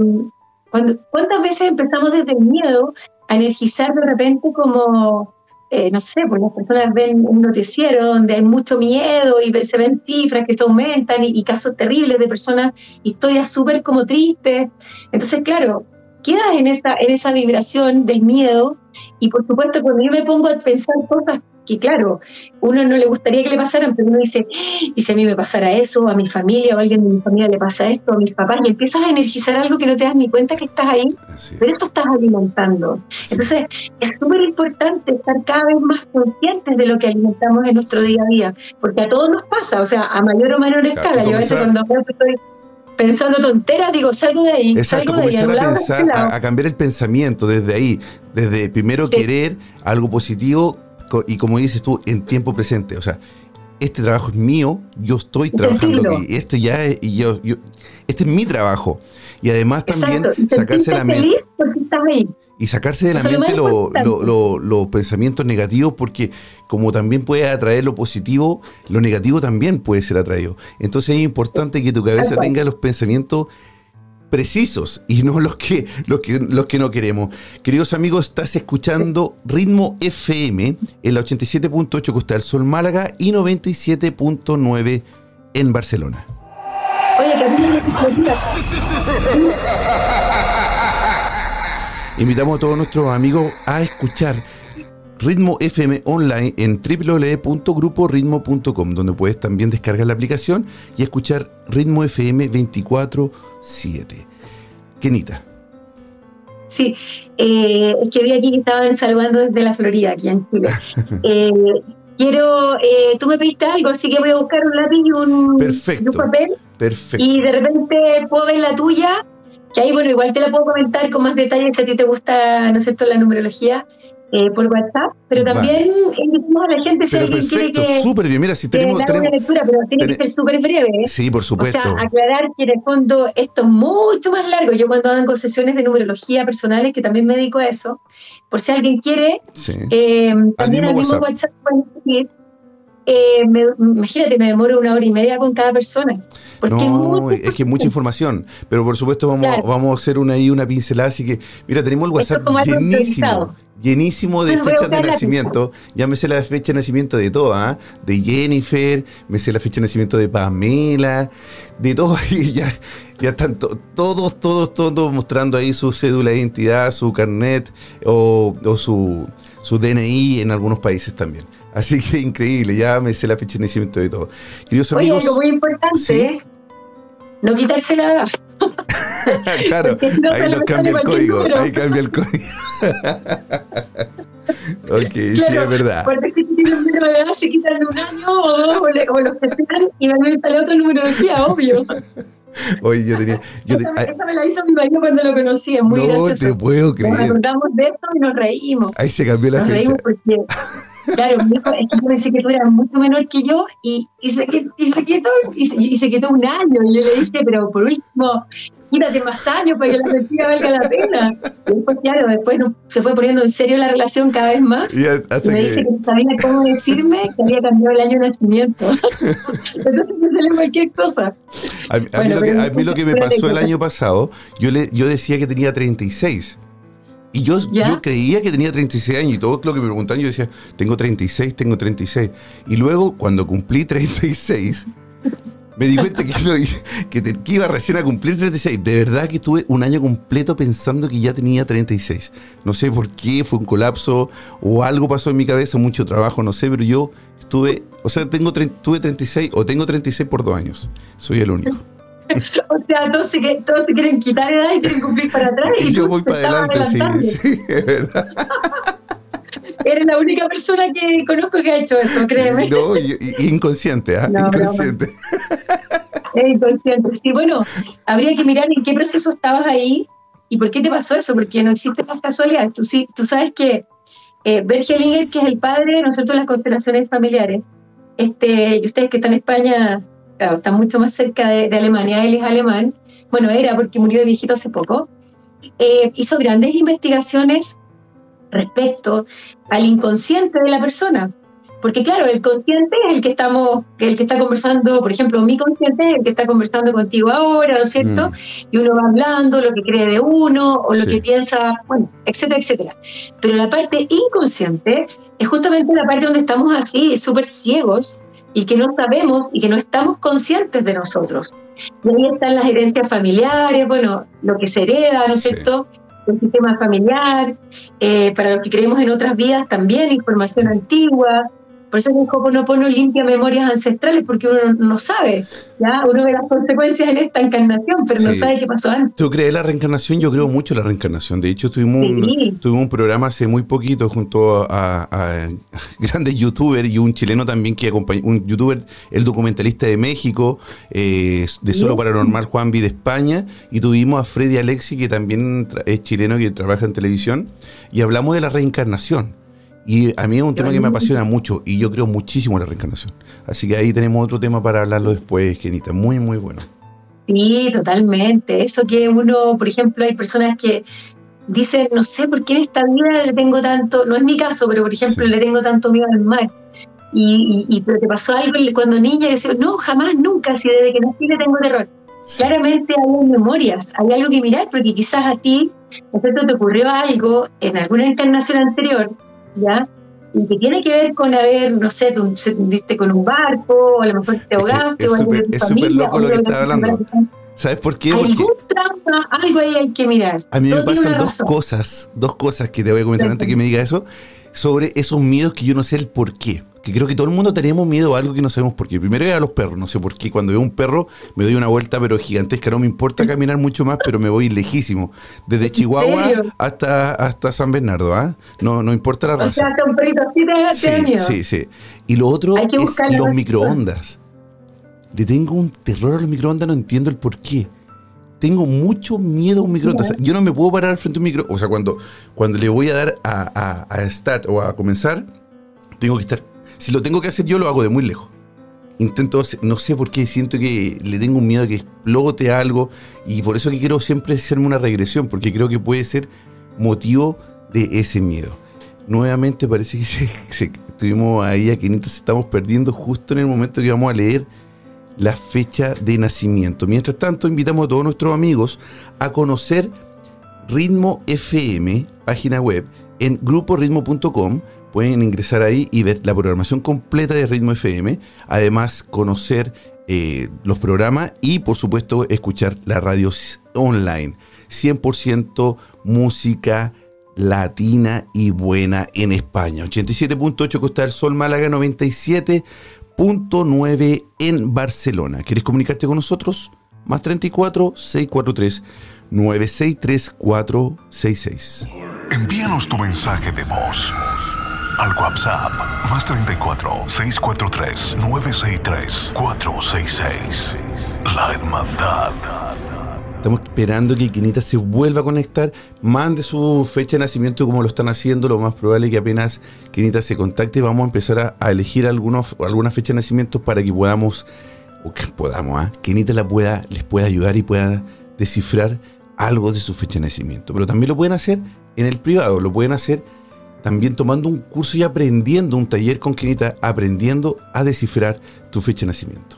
cuando, ¿Cuántas veces empezamos desde el miedo a energizar de repente como eh, no sé, pues las personas ven un noticiero donde hay mucho miedo y se ven cifras que se aumentan y, casos terribles de personas, historias súper como tristes. Entonces, claro, quedas en esa, en esa vibración del miedo y por supuesto cuando yo me pongo a pensar cosas que claro, uno no le gustaría que le pasaran, pero uno dice, y si a mí me pasara eso, a mi familia o a alguien de mi familia le pasa esto, a mis papás, y empiezas a energizar algo que no te das ni cuenta que estás ahí, pero esto estás alimentando. Entonces, es súper importante estar cada vez más conscientes de lo que alimentamos en nuestro día a día, porque a todos nos pasa, o sea, a mayor o menor escala. Yo a veces cuando estoy pensando tonteras, digo, salgo de ahí. Exacto, salgo de ahí, a, pensar, a, a, cambiar el pensamiento desde ahí, desde primero sí. querer algo positivo y como dices tú, en tiempo presente. O sea, este trabajo es mío, yo estoy trabajando aquí, esto ya es, y yo, yo, este es mi trabajo. Y además también sacarse la mente. Y sacarse de la mente los lo, lo, lo, pensamientos negativos, porque como también puede atraer lo positivo, lo negativo también puede ser atraído. Entonces es importante que tu cabeza tenga los pensamientos precisos y no los que, los que, los que no queremos. Queridos amigos, estás escuchando Ritmo FM en la 87.8 Costa del Sol Málaga y 97.9 en Barcelona. Oye, Invitamos a todos nuestros amigos a escuchar Ritmo FM online en www.gruporitmo.com, donde puedes también descargar la aplicación y escuchar Ritmo FM 24-7. Kenita. Sí, eh, es que vi aquí que estaban saludando desde la Florida, aquí en Chile. eh, quiero, eh, tú me pediste algo, así que voy a buscar un lápiz y un, Perfecto. y un papel. Perfecto. Y de repente puedo ver la tuya, que ahí, bueno, igual te la puedo comentar con más detalles si a ti te gusta, ¿no es cierto?, la numerología. Eh, por WhatsApp, pero también invitamos a la gente si pero alguien perfecto, quiere que súper bien. Mira, si tenemos, que tenemos una lectura, pero tiene ten, que ser súper breve. ¿eh? Sí, por supuesto. O sea, aclarar que en el fondo esto es mucho más largo. Yo cuando hago sesiones de numerología personales, que también me dedico a eso, por si alguien quiere, sí. eh, también al mismo WhatsApp, WhatsApp pueden escribir. Eh, me, imagínate, me demoro una hora y media con cada persona. Porque no, es, es que mucha información, pero por supuesto vamos, claro. vamos a hacer una ahí una pincelada, así que mira, tenemos el WhatsApp llenísimo, llenísimo de fechas de nacimiento. Ya me sé la fecha de nacimiento de todas, ¿eh? de Jennifer, me sé la fecha de nacimiento de Pamela, de todos, ya, ya están to, todos, todos, todos mostrando ahí su cédula de identidad, su carnet o, o su, su DNI en algunos países también. Así que increíble, ya me sé la fecha de nacimiento de todo. Queridos Oye, amigos. algo muy importante, ¿sí? no quitarse la edad. claro, no ahí nos cambia el código, número. ahí cambia el código. ok, claro, sí, es verdad. Porque si tienes un número de edad, se quitan un año o dos, o, le, o los y van a sale otra numerología, obvio. Oye, yo tenía. Yo esa, te, esa, me la hizo mi marido cuando lo conocí, es muy no gracioso. No te puedo creer. Nos acordamos de esto y nos reímos. Ahí se cambió la nos fecha. Reímos porque, claro, mi hijo, es que yo pensé que tú eras mucho menor que yo y, y, se, y, se, quedó, y, se, y se quedó un año. Y yo le dije, pero por último, quítate más años para que la mentira valga la pena. Y después, claro, después se fue poniendo en serio la relación cada vez más. Y, me que... dice que no sabía cómo decirme que había cambiado el año de nacimiento. Entonces me sale cualquier cosa. A, a, bueno, mí, lo que, a mí lo que me pasó el año pasado, yo, le, yo decía que tenía 36. Y yo, yo creía que tenía 36 años y todo lo que me preguntaban yo decía, tengo 36, tengo 36. Y luego cuando cumplí 36, me di cuenta que, lo, que, te, que, iba recién a cumplir 36. De verdad que estuve un año completo pensando que ya tenía 36. No sé por qué, fue un colapso o algo pasó en mi cabeza, mucho trabajo, no sé, pero yo estuve, o sea, tengo, tuve 36 o tengo 36 por dos años. Soy el único. o sea, todos se, todos se, quieren quitar edad y quieren cumplir para atrás. Y, y yo voy para adelante, sí, sí, es verdad. Eres la única persona que conozco que ha hecho eso, créeme. No, inconsciente, ¿ah? ¿eh? No, inconsciente. Es inconsciente. Sí, bueno, habría que mirar en qué proceso estabas ahí y por qué te pasó eso, porque no existen las casualidades. Tú, sí, tú sabes que eh, Bergelinger, que es el padre de nosotros las constelaciones familiares, este, y ustedes que están en España, claro, están mucho más cerca de, de Alemania, él es alemán, bueno, era porque murió de viejito hace poco, eh, hizo grandes investigaciones respecto al inconsciente de la persona. Porque claro, el consciente es el que estamos, el que está conversando, por ejemplo, mi consciente es el que está conversando contigo ahora, ¿no es cierto? Mm. Y uno va hablando lo que cree de uno o lo que piensa, bueno, etcétera, etcétera. Pero la parte inconsciente es justamente la parte donde estamos así, súper ciegos y que no sabemos y que no estamos conscientes de nosotros. Y ahí están las herencias familiares, bueno, lo que se hereda, ¿no es cierto? El sistema familiar, eh, para los que creemos en otras vidas también, información antigua, por eso el Hoponopono limpia memorias ancestrales, porque uno no sabe, ¿ya? Uno ve las consecuencias en esta encarnación, pero no sabe qué pasó antes. ¿Tú crees la reencarnación? Yo creo mucho en la reencarnación. De hecho, tuvimos, un, un programa hace muy poquito junto a, grandes youtubers y un chileno también que acompañó, un youtuber, el documentalista de México, eh, de Solo Paranormal, Juan B de España, y tuvimos a Freddy Alexi, que también es chileno que trabaja en televisión, y hablamos de la reencarnación. Y a mí es un tema que me apasiona mucho y yo creo muchísimo en la reencarnación. Así que ahí tenemos otro tema para hablarlo después, Kenita. Muy, muy bueno. Sí, totalmente. Eso que uno, por ejemplo, hay personas que dicen, no sé por qué en esta vida le tengo tanto, no es mi caso, pero por ejemplo le tengo tanto miedo al mar. Y, y, pero te pasó algo cuando niña y decía, no, jamás, nunca, si desde que nací le tengo terror. Claramente hay memorias, hay algo que mirar, porque quizás a ti, te ocurrió algo en alguna encarnación anterior ¿ya? Y que tiene que ver con haber, no sé, tú se hundiste con un barco, o a lo mejor te ahogaste, es Es súper loco lo que estás hablando. ¿Sabes por qué? Algún trauma, algo ahí hay que mirar. A mí me pasan dos cosas, dos cosas que te voy a comentar antes que me diga eso, sobre esos miedos que yo no sé el por qué que creo que todo el mundo tenemos miedo a algo que no sabemos por qué. Primero es a los perros, no sé por qué. Cuando veo un perro me doy una vuelta pero gigantesca, no me importa caminar mucho más, pero me voy lejísimo. Desde Chihuahua hasta, hasta San Bernardo, ¿ah? No, no importa la raza. O sea, un perrito así sí, sí, sí. Y lo otro es los microondas. Le tengo un terror a los microondas, no entiendo el por qué tengo mucho miedo a un microondas. Yo no me puedo parar frente a un microondas. O sea, cuando, cuando le voy a dar a, a, a, start o a comenzar, tengo que estar si lo tengo que hacer yo, lo hago de muy lejos. Intento, no sé por qué, siento que le tengo un miedo a que explote algo y por eso que quiero siempre hacerme una regresión, porque creo que puede ser motivo de ese miedo. Nuevamente parece que estuvimos ahí a 500, estamos perdiendo justo en el momento que vamos a leer la fecha de nacimiento. Mientras tanto, invitamos a todos nuestros amigos a conocer Ritmo FM, página web, en gruporitmo.com Pueden ingresar ahí y ver la programación completa de Ritmo FM. Además, conocer eh, los programas y, por supuesto, escuchar la radio online. 100% música latina y buena en España. 87.8 Costa del Sol, Málaga 97.9 en Barcelona. ¿Quieres comunicarte con nosotros? Más 34 643 963 466. Envíanos tu mensaje de voz al WhatsApp más 34 643 963 466. La Hermandad. Estamos esperando que Quinita se vuelva a conectar, mande su fecha de nacimiento como lo están haciendo. Lo más probable es que apenas Quinita se contacte, vamos a empezar a, elegir algunos, alguna fecha de nacimiento para que podamos, o que podamos, ¿eh? Quinita la pueda, les pueda ayudar y pueda descifrar algo de su fecha de nacimiento. Pero también lo pueden hacer en el privado, lo pueden hacer también tomando un curso y aprendiendo un taller con Kenita, aprendiendo a descifrar tu fecha de nacimiento.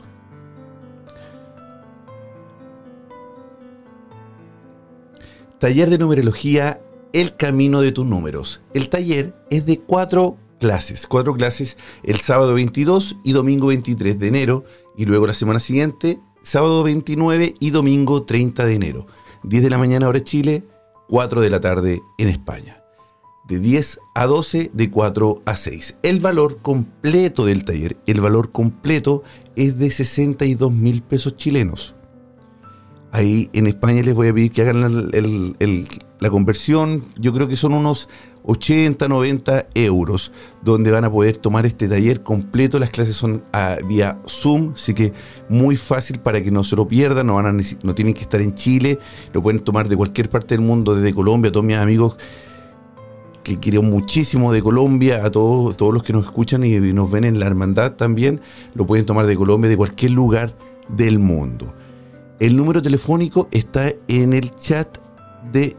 Taller de numerología, el camino de tus números. El taller es de cuatro clases, cuatro clases el sábado 22 y domingo 23 de enero y luego la semana siguiente, sábado 29 y domingo 30 de enero. 10 de la mañana hora Chile, 4 de la tarde en España de 10 a 12, de 4 a 6. El valor completo del taller, el valor completo es de 62 mil pesos chilenos. Ahí en España les voy a pedir que hagan la, conversión, yo creo que son unos 80, 90 euros, donde van a poder tomar este taller completo. Las clases son a, vía Zoom, así que muy fácil para que no se lo pierdan, no, van a, no tienen que estar en Chile, lo pueden tomar de cualquier parte del mundo, desde Colombia, todos mis amigos que quiero muchísimo de Colombia, a todos, todos los que nos escuchan y nos ven en la hermandad también, lo pueden tomar de Colombia, de cualquier lugar del mundo. El número telefónico está en el chat de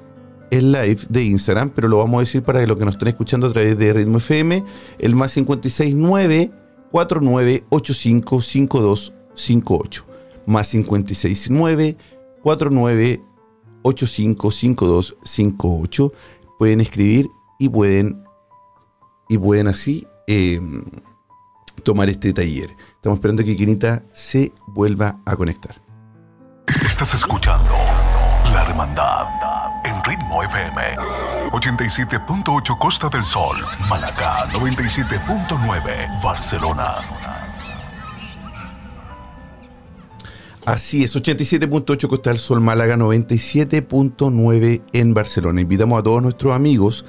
el live de Instagram, pero lo vamos a decir para los que nos estén escuchando a través de Ritmo FM, el más 569 49855258 más 569 49855258 pueden escribir y pueden y pueden así eh, tomar este taller. Estamos esperando que Quinita se vuelva a conectar. Estás escuchando La Hermandad en Ritmo FM. 87.8 Costa del Sol, Malacá 97.9 Barcelona. Así es, 87.8 Costa del Sol, Málaga 97.9 en Barcelona. Invitamos a todos nuestros amigos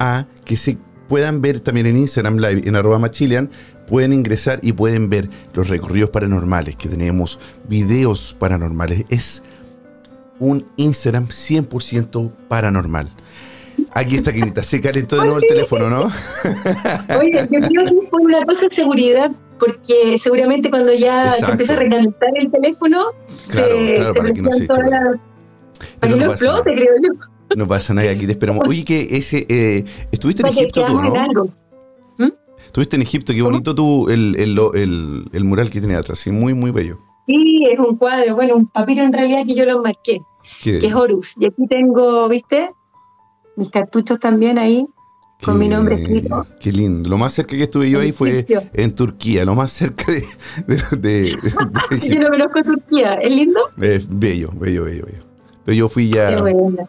a que se puedan ver también en Instagram Live, en arroba machilian, pueden ingresar y pueden ver los recorridos paranormales que tenemos, videos paranormales. Es un Instagram 100% paranormal. Aquí está Quinita, se calentó de nuevo el teléfono, ¿no? Oye, yo creo que fue una cosa de seguridad, porque seguramente cuando ya Exacto. se empieza a recalentar el teléfono, Claro, se, claro, se para que no se Para que no explote, creo yo. No pasa nada, aquí te esperamos. Oye, que ese. eh, estuviste en Egipto tú, ¿no? algo. Estuviste en Egipto, qué bonito tú, el, el, el, el mural que tiene atrás, sí, muy, muy bello. Sí, es un cuadro, bueno, un papiro en realidad que yo lo marqué, Qué, que es Horus. Y aquí tengo, ¿viste? Mis cartuchos también ahí, con mi nombre escrito. Qué lindo. Lo más cerca que estuve yo ahí fue en Turquía, lo más cerca de, de, de- de Yo no conozco Turquía, ¿es lindo? Eh, bello, bello, bello, bello. Pero yo fui ya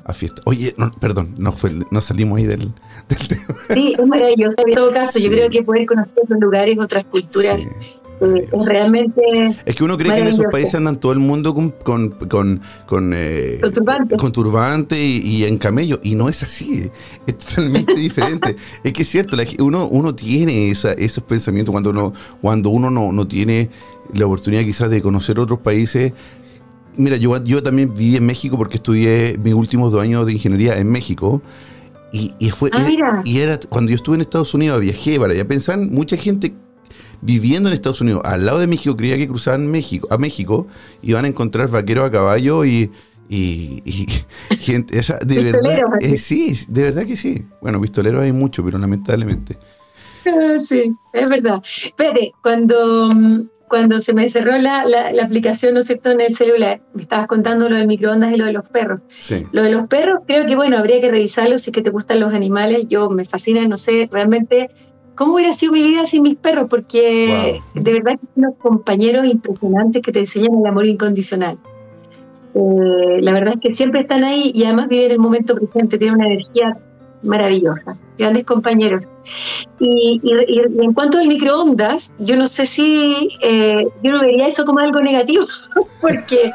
a fiesta. Oye, no, perdón, no, fue, no salimos ahí del, del tema. Sí, es maravilloso. En todo caso, yo creo que poder conocer otros lugares, otras culturas, Sí, eh, es realmente Es que uno cree que en esos países andan todo el mundo con con con con, eh, Con turbante. con turbante y, y en camello y no es así, es totalmente diferente. Es que es cierto, la uno uno tiene esa, esos pensamientos cuando uno cuando uno no, no tiene la oportunidad quizás de conocer otros países. Mira, yo, yo también viví en México porque estudié mis últimos dos años de ingeniería en México. Y, y fue Ah, mira. y era cuando yo estuve en Estados Unidos viajé para allá pensaban mucha gente viviendo en Estados Unidos, al lado de México, creía que cruzaban México, a México y van a encontrar vaqueros a caballo y, y- y gente, esa, de verdad, eh, sí, de verdad que sí. Bueno, pistoleros hay mucho, pero lamentablemente. Ah, Sí, es verdad. Espérate, cuando, mm, cuando se me cerró la, la, la aplicación, ¿no es cierto?, en el celular, me estabas contando lo del microondas y lo de los perros. Sí. Lo de los perros, creo que, bueno, habría que revisarlo si es que te gustan los animales. Yo me fascina, no sé, realmente, ¿cómo hubiera sido mi vida sin mis perros? Porque de verdad que son unos compañeros impresionantes que te enseñan el amor incondicional. Eh, la verdad es que siempre están ahí y además viven el momento presente, tienen una energía maravillosa, grandes compañeros. Y, en cuanto al microondas, yo no sé si eh, yo no vería eso como algo negativo, porque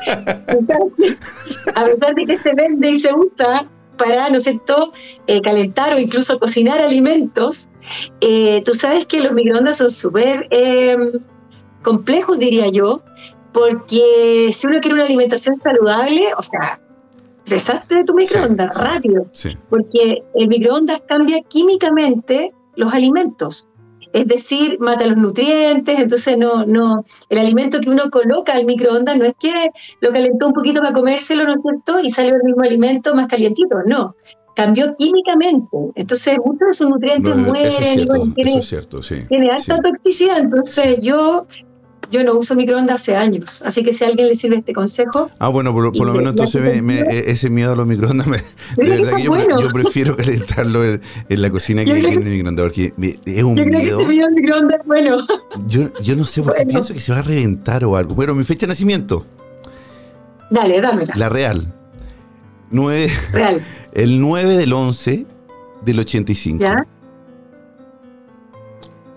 a pesar de que se vende y se usa para, ¿no es cierto?, eh, calentar o incluso cocinar alimentos, eh, tú sabes que los microondas son súper eh, complejos, diría yo, porque si uno quiere una alimentación saludable, o sea, deshazte de tu microondas Sí, rápido Sí. porque el microondas cambia químicamente los alimentos. Es decir, mata los nutrientes, entonces no, no, el alimento que uno coloca al microondas no es que lo calentó un poquito para comérselo, ¿no es cierto? Y salió el mismo alimento más calientito, no. Cambió químicamente. Entonces muchos de sus nutrientes No, mueren eso es y cierto, bueno, tiene, eso es cierto, sí. tiene alta toxicidad. Entonces yo, yo no uso microondas hace años. Así que si a alguien le sirve este consejo, Ah, bueno, por, por lo menos entonces me- me- temperatura- ese miedo a los microondas, me- de verdad que yo, bueno. yo prefiero calentarlo en, en la cocina que, que en el microondas, porque es un yo creo que miedo. este video de microondas es bueno. Yo, yo no sé por qué Bueno. pienso que se va a reventar o algo. Bueno, mi fecha de nacimiento, Dale, dámela. la real. 9, Real. el 9 del 11 del 85. ¿Ya?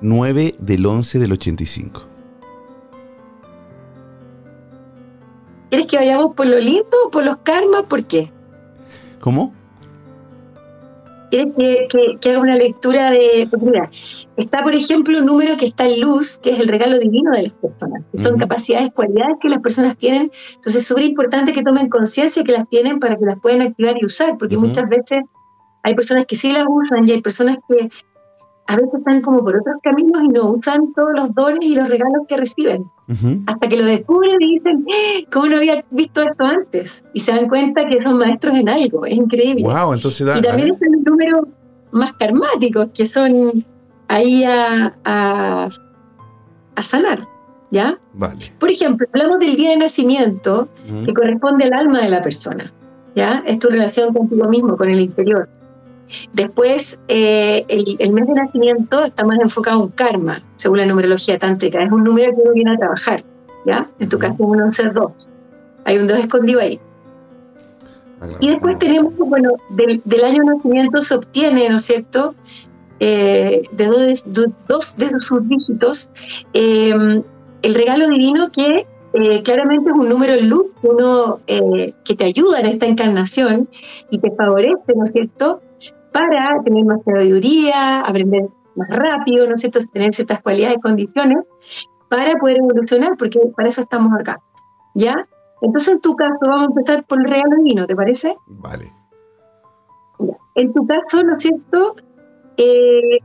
9 del 11 del 85. ¿Quieres que vayamos por lo lindo o por los karmas? ¿Por qué? ¿Cómo? ¿Quieres que, que- que haga una lectura de... Pues mira, está, por ejemplo, un número que está en luz, que es el regalo divino de las personas. Son capacidades, cualidades que las personas tienen. Entonces es súper importante que tomen conciencia que las tienen para que las puedan activar y usar, porque muchas veces hay personas que sí las usan y hay personas que a veces están como por otros caminos y no usan todos los dones y los regalos que reciben. Hasta que lo descubren y dicen, ¡Eh! ¿cómo no había visto esto antes? Y se dan cuenta que son maestros en algo, es increíble. Wow, entonces da, y también están los números más karmáticos, que son ahí a, a, a sanar. ¿Ya? Vale. Por ejemplo, hablamos del día de nacimiento, que corresponde al alma de la persona. ¿Ya? Es tu relación contigo mismo, con el interior. Después, eh, el, mes de nacimiento está más enfocado en karma, según la numerología tántrica. Es un número que uno viene a trabajar, ¿ya? En tu caso, uno ser dos. Hay un dos escondido ahí. Y después tenemos, bueno, del, año de nacimiento se obtiene, ¿no es cierto? Eh, de, dos, de sus dígitos, eh, el regalo divino que eh, claramente es un número en luz, uno eh, que te ayuda en esta encarnación y te favorece, ¿no es cierto?, para tener más sabiduría, aprender más rápido, ¿no es cierto?, tener ciertas cualidades y condiciones para poder evolucionar, porque para eso estamos acá, ¿ya? Entonces, en tu caso, vamos a empezar por el regalo divino, ¿te parece? Vale. En tu caso, ¿no es cierto?, eh,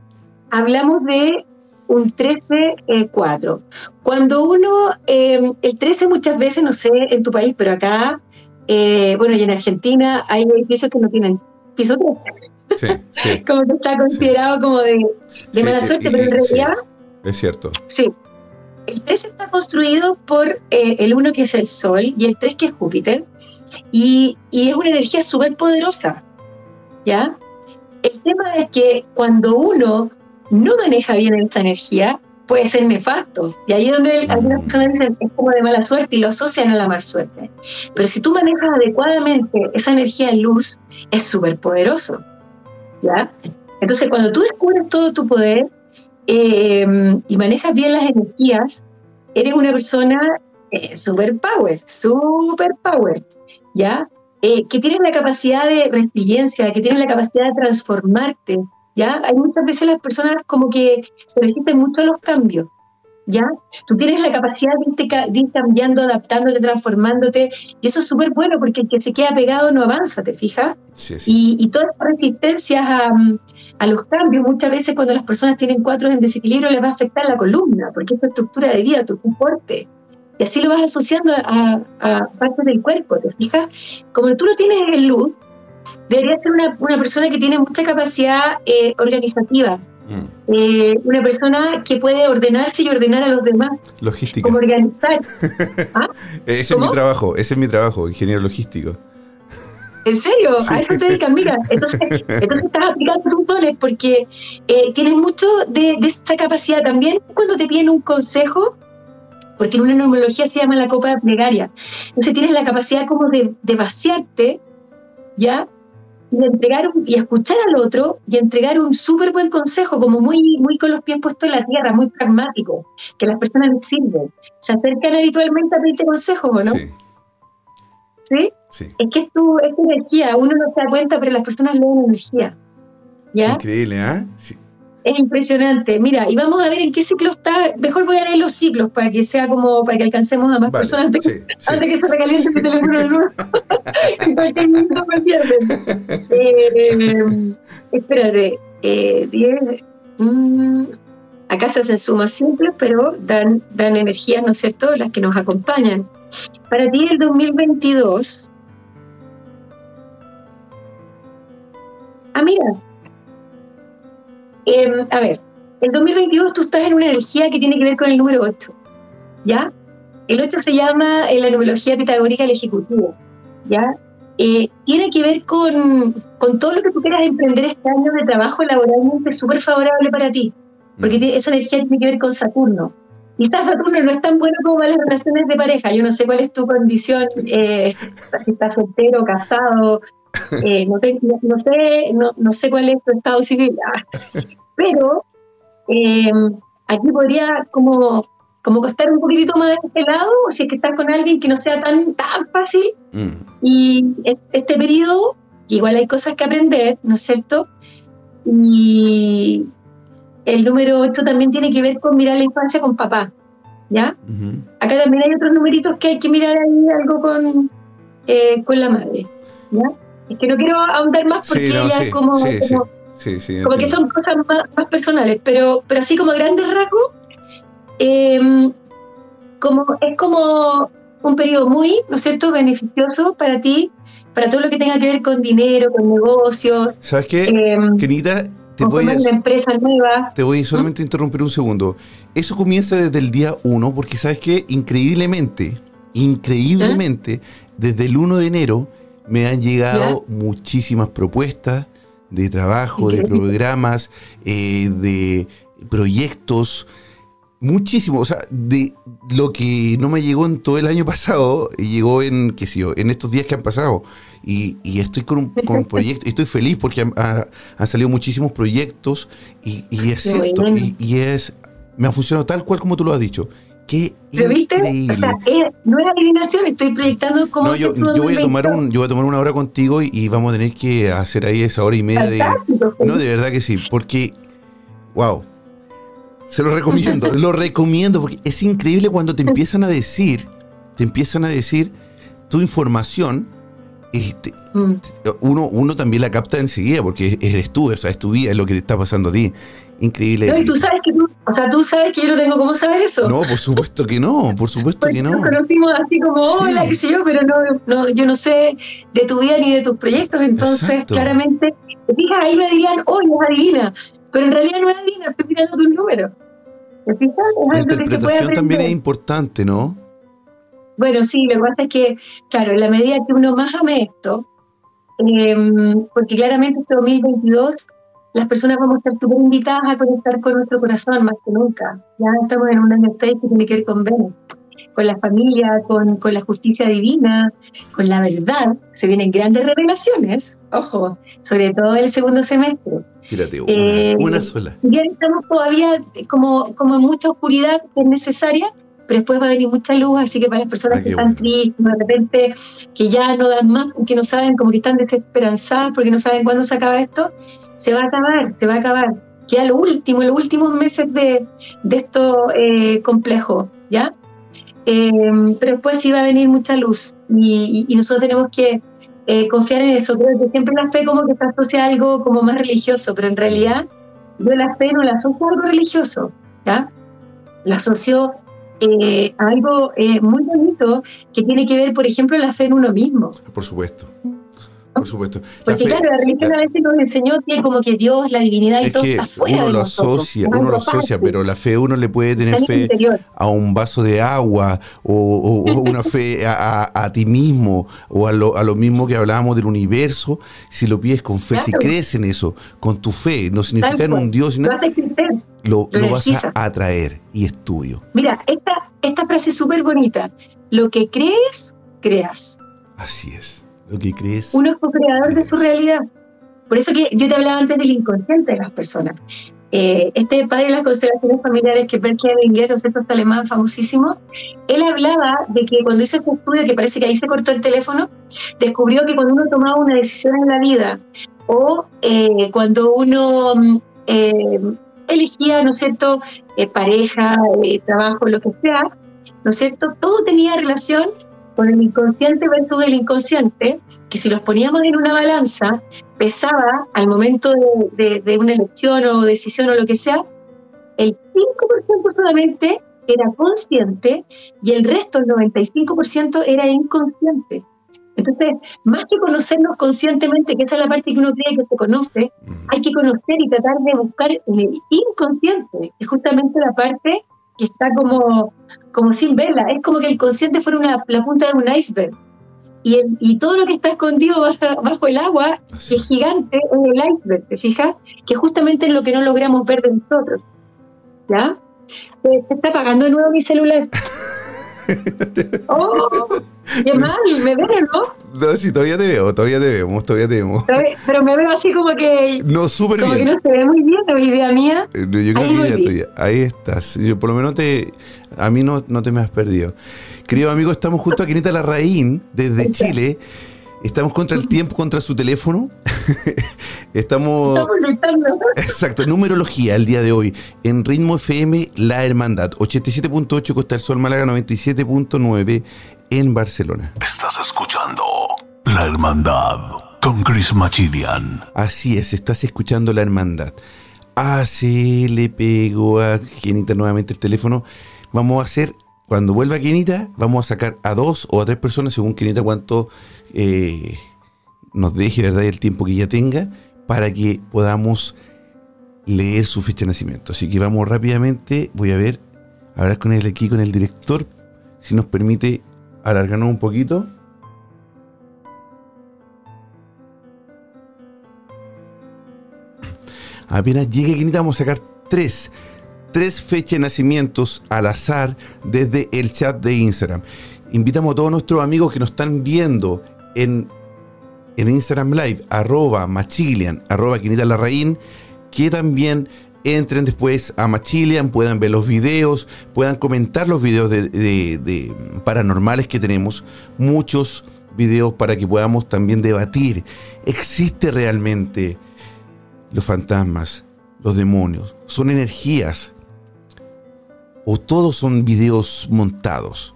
hablamos de un 13-4. Cuando uno, eh, el 13 muchas veces, no sé en tu país, pero acá, eh, bueno, y en Argentina hay edificios que no tienen piso 13. Sí, como que está considerado como de, mala suerte, pero en realidad... es cierto. Sí. El 13 está construido por eh, el 1 que es el Sol y el 3 que es Júpiter. Y, y es una energía súper poderosa. ¿Ya? El tema es que cuando uno no maneja bien esta energía, puede ser nefasto. Y ahí es donde algunas personas dicen es como de mala suerte y lo asocian a la mala suerte. Pero si tú manejas adecuadamente esa energía en luz, es súper poderoso. Entonces, cuando tú descubres todo tu poder eh, y manejas bien las energías, eres una persona eh, super power, super power, ¿ya? Eh, que tienes la capacidad de resiliencia, que tienes la capacidad de transformarte, ¿ya? Hay muchas veces las personas como que se resisten mucho a los cambios, ¿ya? Tú tienes la capacidad de ir, cambiando, adaptándote, transformándote, y eso es súper bueno porque el que se queda pegado no avanza, ¿te fijas? Sí, sí. Y, y, todas las resistencias a, a, los cambios, muchas veces cuando las personas tienen cuatro en desequilibrio les va a afectar la columna, porque es tu estructura de vida, tu soporte. Y así lo vas asociando a, a partes del cuerpo, ¿te fijas? Como tú lo tienes en luz, debería ser una, una persona que tiene mucha capacidad eh, organizativa. Mm. Eh, una persona que puede ordenarse y ordenar a los demás. Logística. Como organizar. ¿Ah? ese es mi trabajo, ese es mi trabajo, ingeniero logístico. ¿En serio? A eso te dedican, mira. Entonces, entonces estás aplicando tus dones porque eh, tienes mucho de, de, esa capacidad. También cuando te piden un consejo, porque en una numerología se llama la copa plegaria. Entonces tienes la capacidad como de, de vaciarte, ¿ya? Y entregar y escuchar al otro y entregar un súper buen consejo, como muy, muy con los pies puestos en la tierra, muy pragmático, que las personas les sirven. Se acercan habitualmente a pedirte consejos, ¿o no? Sí. ¿Sí? sí. Es que es tu, es tu energía, uno no se da cuenta, pero las personas leen energía. ¿Ya? Increíble, ¿ah? ¿eh? Sí. Es impresionante. Mira, y vamos a ver en qué ciclo está. Mejor voy a leer los ciclos para que sea como, para que alcancemos a más vale, personas antes, sí, antes sí. que se recaliente el teléfono de nuevo. y cualquier minuto me pierden. Eh, espérate, eh, 10. Mmm, acá se hacen sumas simples, pero dan, dan energías, ¿no es cierto?, las que nos acompañan. Para ti, el 2022. Ah, mira, eh, a ver, el 2022 tú estás en una energía que tiene que ver con el número 8, ¿ya? El 8 se llama en la numerología pitagórica el ejecutivo, ¿ya? Eh, tiene que ver con, con, todo lo que tú quieras emprender este año de trabajo laboralmente súper favorable para ti, porque mm. esa energía tiene que ver con Saturno. Y está Saturno no es tan bueno como para las relaciones de pareja. Yo no sé cuál es tu condición, eh, si estás soltero, casado, eh, no, te, no, no, sé, no, no, sé cuál es tu estado civil, pero eh, aquí podría como, como costar un poquitito más de este lado, si es que estás con alguien que no sea tan, tan fácil. Mm. Y este periodo, igual hay cosas que aprender, ¿no es cierto? Y el número 8 también tiene que ver con mirar la infancia con papá, ¿ya? Uh -huh. Acá también hay otros numeritos que hay que mirar ahí algo con, eh, con la madre, ¿ya? Es que no quiero ahondar más porque sí, no, ella sí, es como, sí, como Sí, sí. Como que son cosas más, personales, pero, pero así como a grandes rasgos, em, como, es como un periodo muy, ¿no es cierto?, beneficioso para ti, para todo lo que tenga que ver con dinero, con negocios. ¿Sabes qué, em, Querida? Te voy, a, una empresa nueva. te voy solamente a interrumpir un segundo. Eso comienza desde el día uno, porque sabes que increíblemente, increíblemente, desde el 1 de enero me han llegado muchísimas propuestas de trabajo, de programas, eh, de proyectos, muchísimo. O sea, de lo que no me llegó en todo el año pasado, llegó en, qué sé yo, en estos días que han pasado. Y, estoy con un, con un proyecto, estoy feliz porque han, salido muchísimos proyectos y, es cierto, y, es, me ha funcionado tal cual como tú lo has dicho. Qué ¿Lo viste? O sea, no es adivinación, estoy proyectando como. No, yo, voy a tomar un, yo voy a tomar una hora contigo y, vamos a tener que hacer ahí esa hora y media de. No, de verdad que sí, porque. ¡Wow! Se lo recomiendo, lo recomiendo, porque es increíble cuando te empiezan a decir, te empiezan a decir tu información. Este, mm. uno, uno también la capta enseguida porque eres tú, o sea, es tu vida, es lo que te está pasando a ti. Increíble. No, y tú sabes que o sea, tú sabes que yo no tengo cómo saber eso. No, por supuesto que no, por supuesto que no. Nos conocimos así como, hola, qué sé yo, pero no, no, yo no sé de tu vida ni de tus proyectos, entonces claramente, fijas, ahí me dirían, oye, es adivina, pero en realidad no es adivina, estoy mirando tus números. La interpretación también es importante, ¿no? Bueno, sí, lo que pasa es que, claro, en la medida que uno más ame esto, em, porque claramente este 2022 las personas vamos a estar súper invitadas a conectar con nuestro corazón más que nunca. Ya estamos en un año 6 que tiene que ver con con la familia, con, con, la justicia divina, con la verdad. Se vienen grandes revelaciones, ojo, sobre todo el segundo semestre. Fíjate, una, eh, una sola. Ya estamos todavía como, como en mucha oscuridad que es necesaria, pero después va a venir mucha luz, así que para las personas ah, que están tristes, de repente que ya no dan más, que no saben, como que están desesperanzadas porque no saben cuándo se acaba esto, se va a acabar, se va a acabar. Queda lo último, los últimos meses de, de esto eh, complejo, ¿ya? Em, pero después sí va a venir mucha luz y, nosotros tenemos que eh, confiar en eso. Creo que siempre la fe como que se asocia a algo como más religioso, pero en realidad yo la fe no la asocio a algo religioso, ¿ya? La asocio eh, a algo muy bonito que tiene que ver, por ejemplo, la fe en uno mismo. Por supuesto. Por supuesto. Porque claro, la religión a veces nos enseñó que como que Dios, la divinidad y todo está fuera uno lo asocia, uno lo asocia, pero la fe uno le puede tener fe a un vaso de agua o, una fe a, ti mismo o a lo, a lo mismo que hablábamos del universo, si lo pides con fe, si crees en eso, con tu fe, no significa en un Dios, sino lo, lo, vas a atraer y es tuyo. Mira, esta, esta frase es súper bonita. Lo que crees, creas. Así es lo que crees. Uno es co-creador de su realidad. Por eso que yo te hablaba antes del inconsciente de las personas. Eh, este padre de las constelaciones familiares, que es Bert Hellinger, o sea, este alemán famosísimo, él hablaba de que cuando hizo este estudio, que parece que ahí se cortó el teléfono, descubrió que cuando uno tomaba una decisión en la vida o eh, cuando uno eh, elegía, ¿no es cierto?, pareja, trabajo, lo que sea, ¿no es cierto?, todo tenía relación con el inconsciente versus el inconsciente, que si los poníamos en una balanza, pesaba al momento de, una elección o decisión o lo que sea, el 5% solamente era consciente y el resto, el 95%, era inconsciente. Entonces, más que conocernos conscientemente, que esa es la parte que uno cree que se conoce, hay que conocer y tratar de buscar en el inconsciente, que es justamente la parte que está como, como sin verla. Es como que el consciente fuera una, la punta de un iceberg. Y, y todo lo que está escondido bajo, el agua, que es gigante, es el iceberg, ¿te fijas? Que justamente es lo que no logramos ver de nosotros. ¿Ya? Se, está apagando de nuevo mi celular. ¡Oh! ¡Qué mal! ¿Me ves, no? No, sí, todavía te veo, todavía te vemos, todavía te vemos. Pero me veo así como que. No, súper bien. Como que no se ve muy bien, la idea mía. Eh, yo creo que idea tuya. Ahí estás. Yo, por lo menos te. A mí no, no te me has perdido. Querido amigo, estamos junto a Quinita Larraín, desde Chile. Estamos contra el tiempo, contra su teléfono. Estamos. Estamos Exacto, numerología el día de hoy. En Ritmo FM, La Hermandad. 87.8 Costa del Sol, Málaga 97.9 en Barcelona. Estás escuchando La Hermandad. con Chris Machilian. Así es, estás escuchando la hermandad. Ah, sí, le pego a Genita nuevamente el teléfono. Vamos a hacer, cuando vuelva Genita, vamos a sacar a dos o a tres personas, según Genita cuánto eh, nos deje, ¿verdad? El tiempo que ella tenga, para que podamos leer su fecha de nacimiento. Así que vamos rápidamente, voy a ver, hablar con él aquí, con el director, si nos permite alargarnos un poquito. Apenas llegue Quinita, vamos a sacar tres. Tres fechas de nacimientos al azar desde el chat de Instagram. Invitamos a todos nuestros amigos que nos están viendo en, en Instagram Live, arroba machilian, arroba Quinita Larraín, que también entren después a Machilian, puedan ver los videos, puedan comentar los videos de, de paranormales que tenemos. Muchos videos para que podamos también debatir. ¿Existe realmente los fantasmas, los demonios, son energías o todos son videos montados.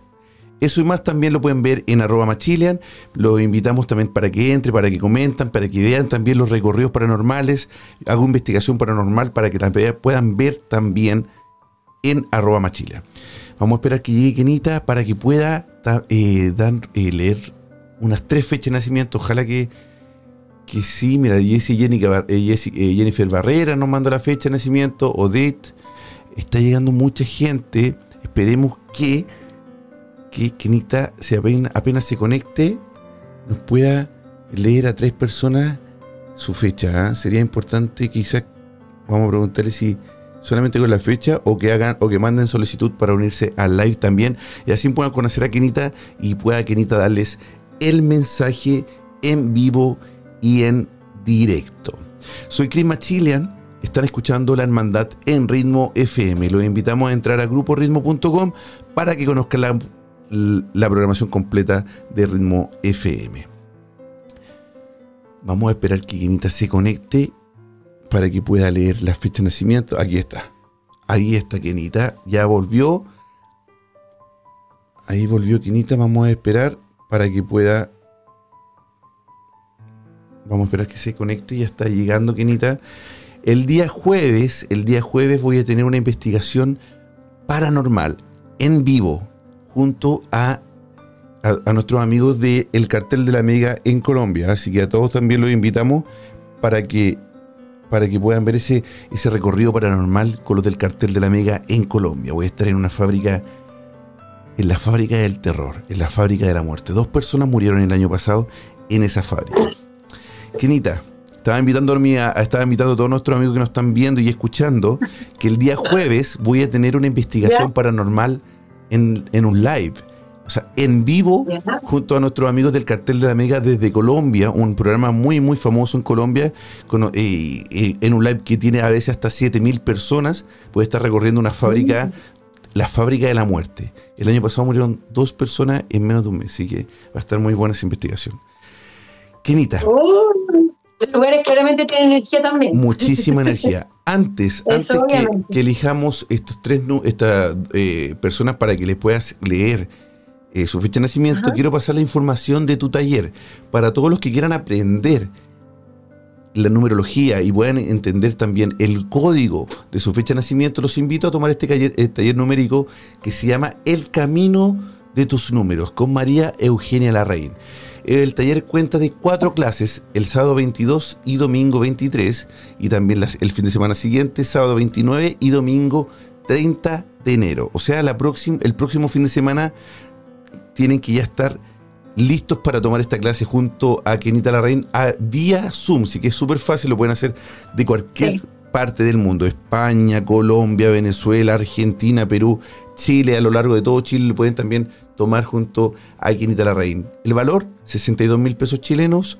Eso y más también lo pueden ver en arroba machilian. Los invitamos también para que entren, para que comentan, para que vean también los recorridos paranormales. Hago investigación paranormal para que también puedan ver también en arroba machilian. Vamos a esperar que llegue Kenita para que pueda eh, eh, leer unas tres fechas de nacimiento. Ojalá que que sí, mira, eh, eh, Jennifer Barrera nos manda la fecha de nacimiento, Odette, está llegando mucha gente, esperemos que, que se apenas, se conecte, nos pueda leer a tres personas su fecha. ¿ah? Sería importante quizás, vamos a preguntarle si solamente con la fecha o que hagan o que manden solicitud para unirse al live también y así puedan conocer a Kenita y pueda Kenita darles el mensaje en vivo y en directo. Soy Chris Machilian, están escuchando La Hermandad en Ritmo FM. Los invitamos a entrar a gruporitmo.com para que conozcan la, la programación completa de Ritmo FM. Vamos a esperar que Kenita se conecte para que pueda leer la fecha de nacimiento. Aquí está. Ahí está Kenita. Ya volvió. Ahí volvió Kenita. Vamos a esperar para que pueda Vamos a esperar que se conecte. Ya está llegando, Kenita. El día jueves, el día jueves voy a tener una investigación paranormal en vivo junto a, a, nuestros amigos del el Cartel de la Mega en Colombia. Así que a todos también los invitamos para que, para que puedan ver ese, ese recorrido paranormal con los del Cartel de la Mega en Colombia. Voy a estar en una fábrica, en la fábrica del terror, en la fábrica de la muerte. Dos personas murieron el año pasado en esa fábrica. Kenita, estaba invitando a, estaba invitando a todos nuestros amigos que nos están viendo y escuchando que el día jueves voy a tener una investigación paranormal en, un live. O sea, en vivo, junto a nuestros amigos del Cartel de la Mega desde Colombia, un programa muy, muy famoso en Colombia, eh, eh, en un live que tiene a veces hasta 7.000 personas, puede estar recorriendo una fábrica, la fábrica de la muerte. El año pasado murieron dos personas en menos de un mes, así que va a estar muy buena esa investigación. Kenita. Oh, los lugares claramente tienen energía también. Muchísima energía. Antes, antes que, elijamos estos tres estas eh, personas para que les puedas leer eh, su fecha de nacimiento, quiero pasar la información de tu taller para todos los que quieran aprender la numerología y puedan entender también el código de su fecha de nacimiento, los invito a tomar este taller, este taller numérico que se llama El Camino de tus Números con María Eugenia Larraín. El taller cuenta de cuatro clases, el sábado 22 y domingo 23, y también el fin de semana siguiente, sábado 29 y domingo 30 de enero. O sea, la el próximo fin de semana tienen que ya estar listos para tomar esta clase junto a Kenita Larraín a, vía Zoom, sí que es súper fácil, lo pueden hacer de cualquier parte del mundo, España, Colombia, Venezuela, Argentina, Perú, Chile, a lo largo de todo Chile, lo pueden también tomar junto a Quinita Larraín. El valor, 62 mil pesos chilenos,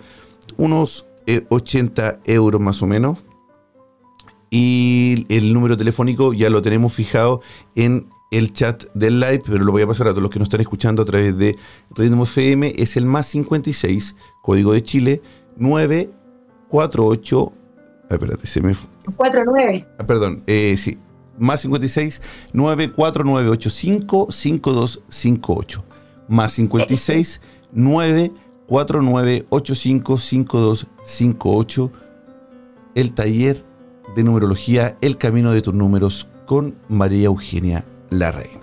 unos 80 eh, euros más o menos. Y el número telefónico ya lo tenemos fijado en el chat del live, pero lo voy a pasar a todos los que nos están escuchando a través de Ritmo FM, es el más 56, código de Chile, 948. Espérate, se me. 49. Ah, perdón, eh, sí, más 56 94985 5258. Más 56 9 49855258. El taller de numerología El Camino de tus Números con María Eugenia Larrey.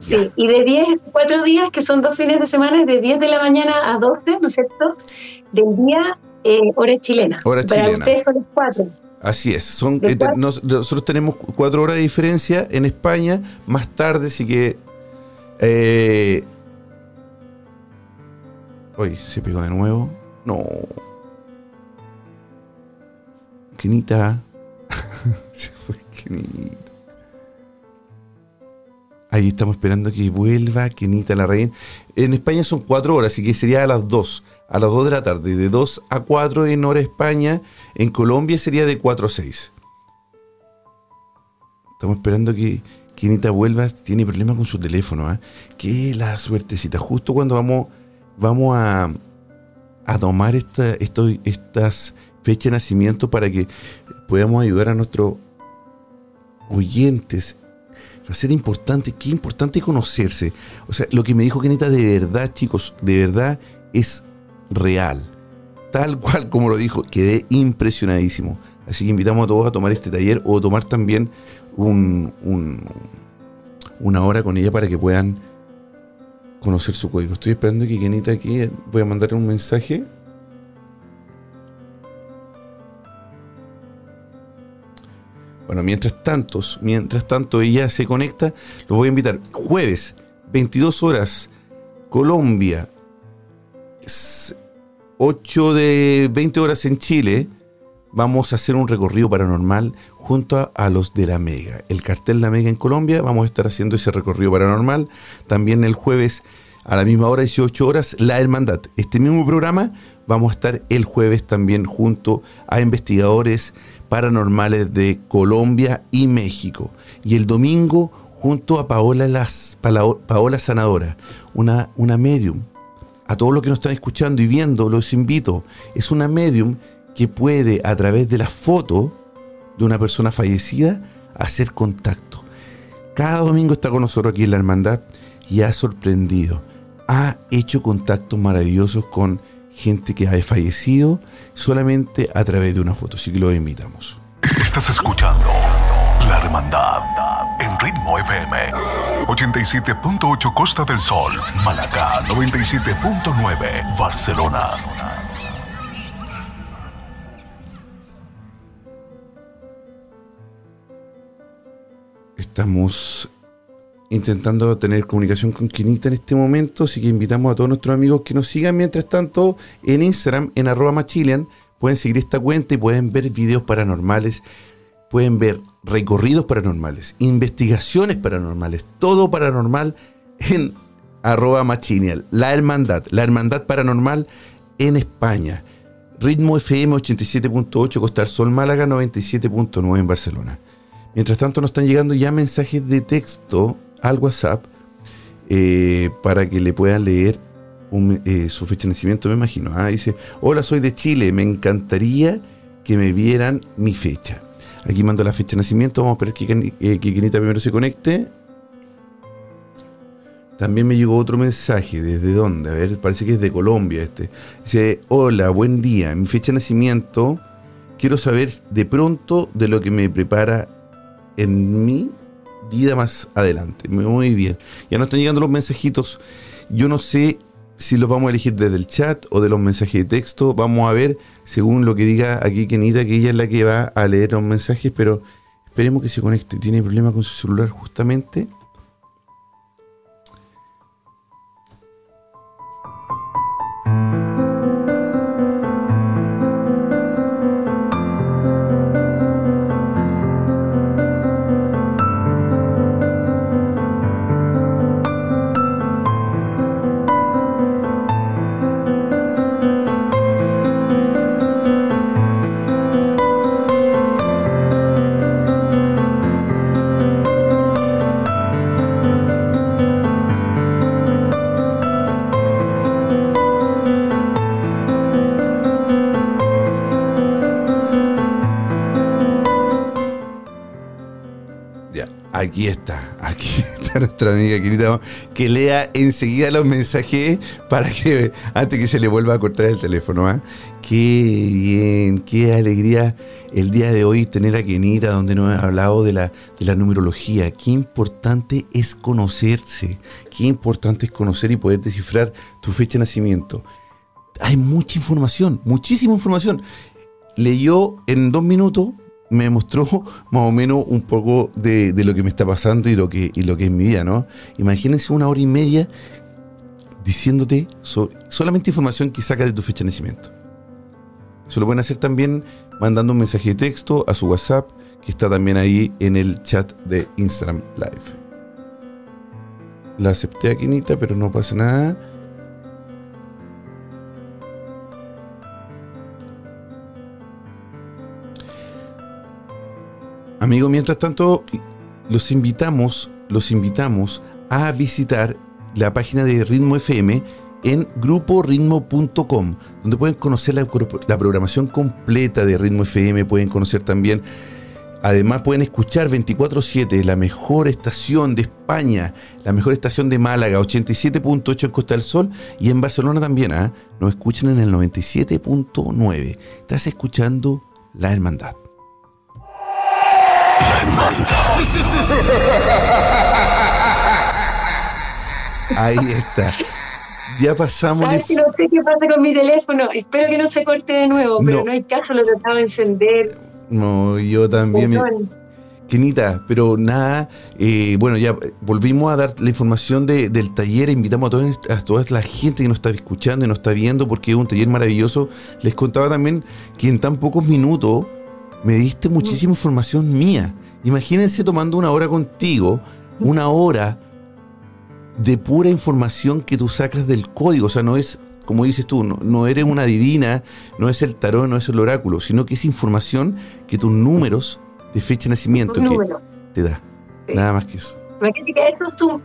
Sí, y de 10, cuatro días, que son dos fines de semana, de 10 de la mañana a 12, ¿no es cierto? Del día, eh, hora chilena. Hora Para chilena. ustedes son las cuatro. Así es, son, ¿De eh, nos- nosotros tenemos cuatro horas de diferencia en España, más tarde, así que... Eh, Uy, se pegó de nuevo. No. Kenita. se fue Kenita. Ahí estamos esperando que vuelva Kenita la reina. En España son cuatro horas, así que sería a las dos. A las dos de la tarde. De 2 a 4 en hora España. En Colombia sería de 4 a 6. Estamos esperando que Kenita vuelva. Tiene problemas con su teléfono. ¿ah? Qué la suertecita. Justo cuando vamos, vamos a, a tomar esta, estas fechas de nacimiento para que podamos ayudar a nuestros oyentes. Va a ser importante, qué importante conocerse. O sea, lo que me dijo Kenita de verdad, chicos, de verdad es real. Tal cual como lo dijo, quedé impresionadísimo. Así que invitamos a todos a tomar este taller o tomar también un, un- una hora con ella para que puedan conocer su código. Estoy esperando que Kenita aquí, voy a mandarle un mensaje. Bueno, mientras tanto, mientras tanto ella se conecta, los voy a invitar. Jueves, 22 horas, Colombia, 8 de 20 horas en Chile, vamos a hacer un recorrido paranormal junto a, los de la Mega. El cartel La Mega en Colombia, vamos a estar haciendo ese recorrido paranormal. También el jueves a la misma hora, 18 horas, La Hermandad. Este mismo programa vamos a estar el jueves también junto a investigadores paranormales de Colombia y México. Y el domingo junto a Paola, Paola Sanadora, una, una medium. A todos los que nos están escuchando y viendo, los invito. Es una medium que puede, a través de la foto de una persona fallecida, hacer contacto. Cada domingo está con nosotros aquí en la hermandad y ha sorprendido. Ha hecho contactos maravillosos con gente que ha fallecido solamente a través de una foto. Así que los invitamos. Estás escuchando La Hermandad en Ritmo FM 87.8 Costa del Sol, Malacá 97.9 Barcelona. Estamos intentando tener comunicación con Quinita en este momento, así que invitamos a todos nuestros amigos que nos sigan. Mientras tanto, en Instagram, en arroba machilian, pueden seguir esta cuenta y pueden ver videos paranormales, pueden ver recorridos paranormales, investigaciones paranormales, todo paranormal en arroba machilian. La hermandad, la hermandad paranormal en España. Ritmo FM 87.8 Costa del Sol Málaga 97.9 en Barcelona. Mientras tanto nos están llegando ya mensajes de texto al WhatsApp eh, para que le puedan leer eh, su fecha de nacimiento, me imagino. Ah, dice, hola, soy de Chile, me encantaría que me vieran mi fecha. Aquí mando la fecha de nacimiento, vamos a esperar que, eh, primero se conecte. También me llegó otro mensaje, ¿desde dónde? A ver, parece que es de Colombia este. Dice, hola, buen día, mi fecha de nacimiento, quiero saber de pronto de lo que me prepara en mi vida más adelante. Muy bien. Ya nos están llegando los mensajitos. Yo no sé si los vamos a elegir desde el chat o de los mensajes de texto. Vamos a ver, según lo que diga aquí Kenita, que ella es la que va a leer los mensajes, pero esperemos que se conecte. Tiene problemas con su celular justamente. Amiga querida, que lea enseguida los mensajes para que antes que se le vuelva a cortar el teléfono. ¿ah? Qué bien, qué alegría el día de hoy tener a Kenita donde nos ha hablado de la, de la numerología. Qué importante es conocerse, qué importante es conocer y poder descifrar tu fecha de nacimiento. Hay mucha información, muchísima información. Leyó en dos minutos me mostró más o menos un poco de, lo que me está pasando y lo que, y lo que es mi vida, ¿no? Imagínense una hora y media diciéndote solamente información que saca de tu fecha de nacimiento. Se lo pueden hacer también mandando un mensaje de texto a su WhatsApp, que está también ahí en el chat de Instagram Live. La acepté a Quinita, pero no pasa nada. Amigo, mientras tanto, los invitamos, los invitamos a visitar la página de Ritmo FM en gruporitmo.com, donde pueden conocer la, programación completa de Ritmo FM, pueden conocer también, además pueden escuchar 24/7 la mejor estación de España, la mejor estación de Málaga, 87.8 en Costa del Sol y en Barcelona también, ¿ah? nos escuchan en el 97.9. Estás escuchando La Hermandad. Ahí está. Ya pasamos. ¿Sabes que no sé qué pasa con mi teléfono? Espero que no se corte de nuevo, pero no, hay caso, lo trataba de encender. No, yo también. Me... Kenita, pero nada, eh, bueno, ya volvimos a dar la información del taller, invitamos a, a toda la gente que nos está escuchando y nos está viendo porque es un taller maravilloso. Les contaba también que en tan pocos minutos me diste muchísima información mía. Imagínense tomando una hora contigo, una hora de pura información que tú sacas del código. O sea, no es, como dices tú, no, eres una divina, no es el tarot, no es el oráculo, sino que es información que tus números de fecha de nacimiento te da. Nada más que eso.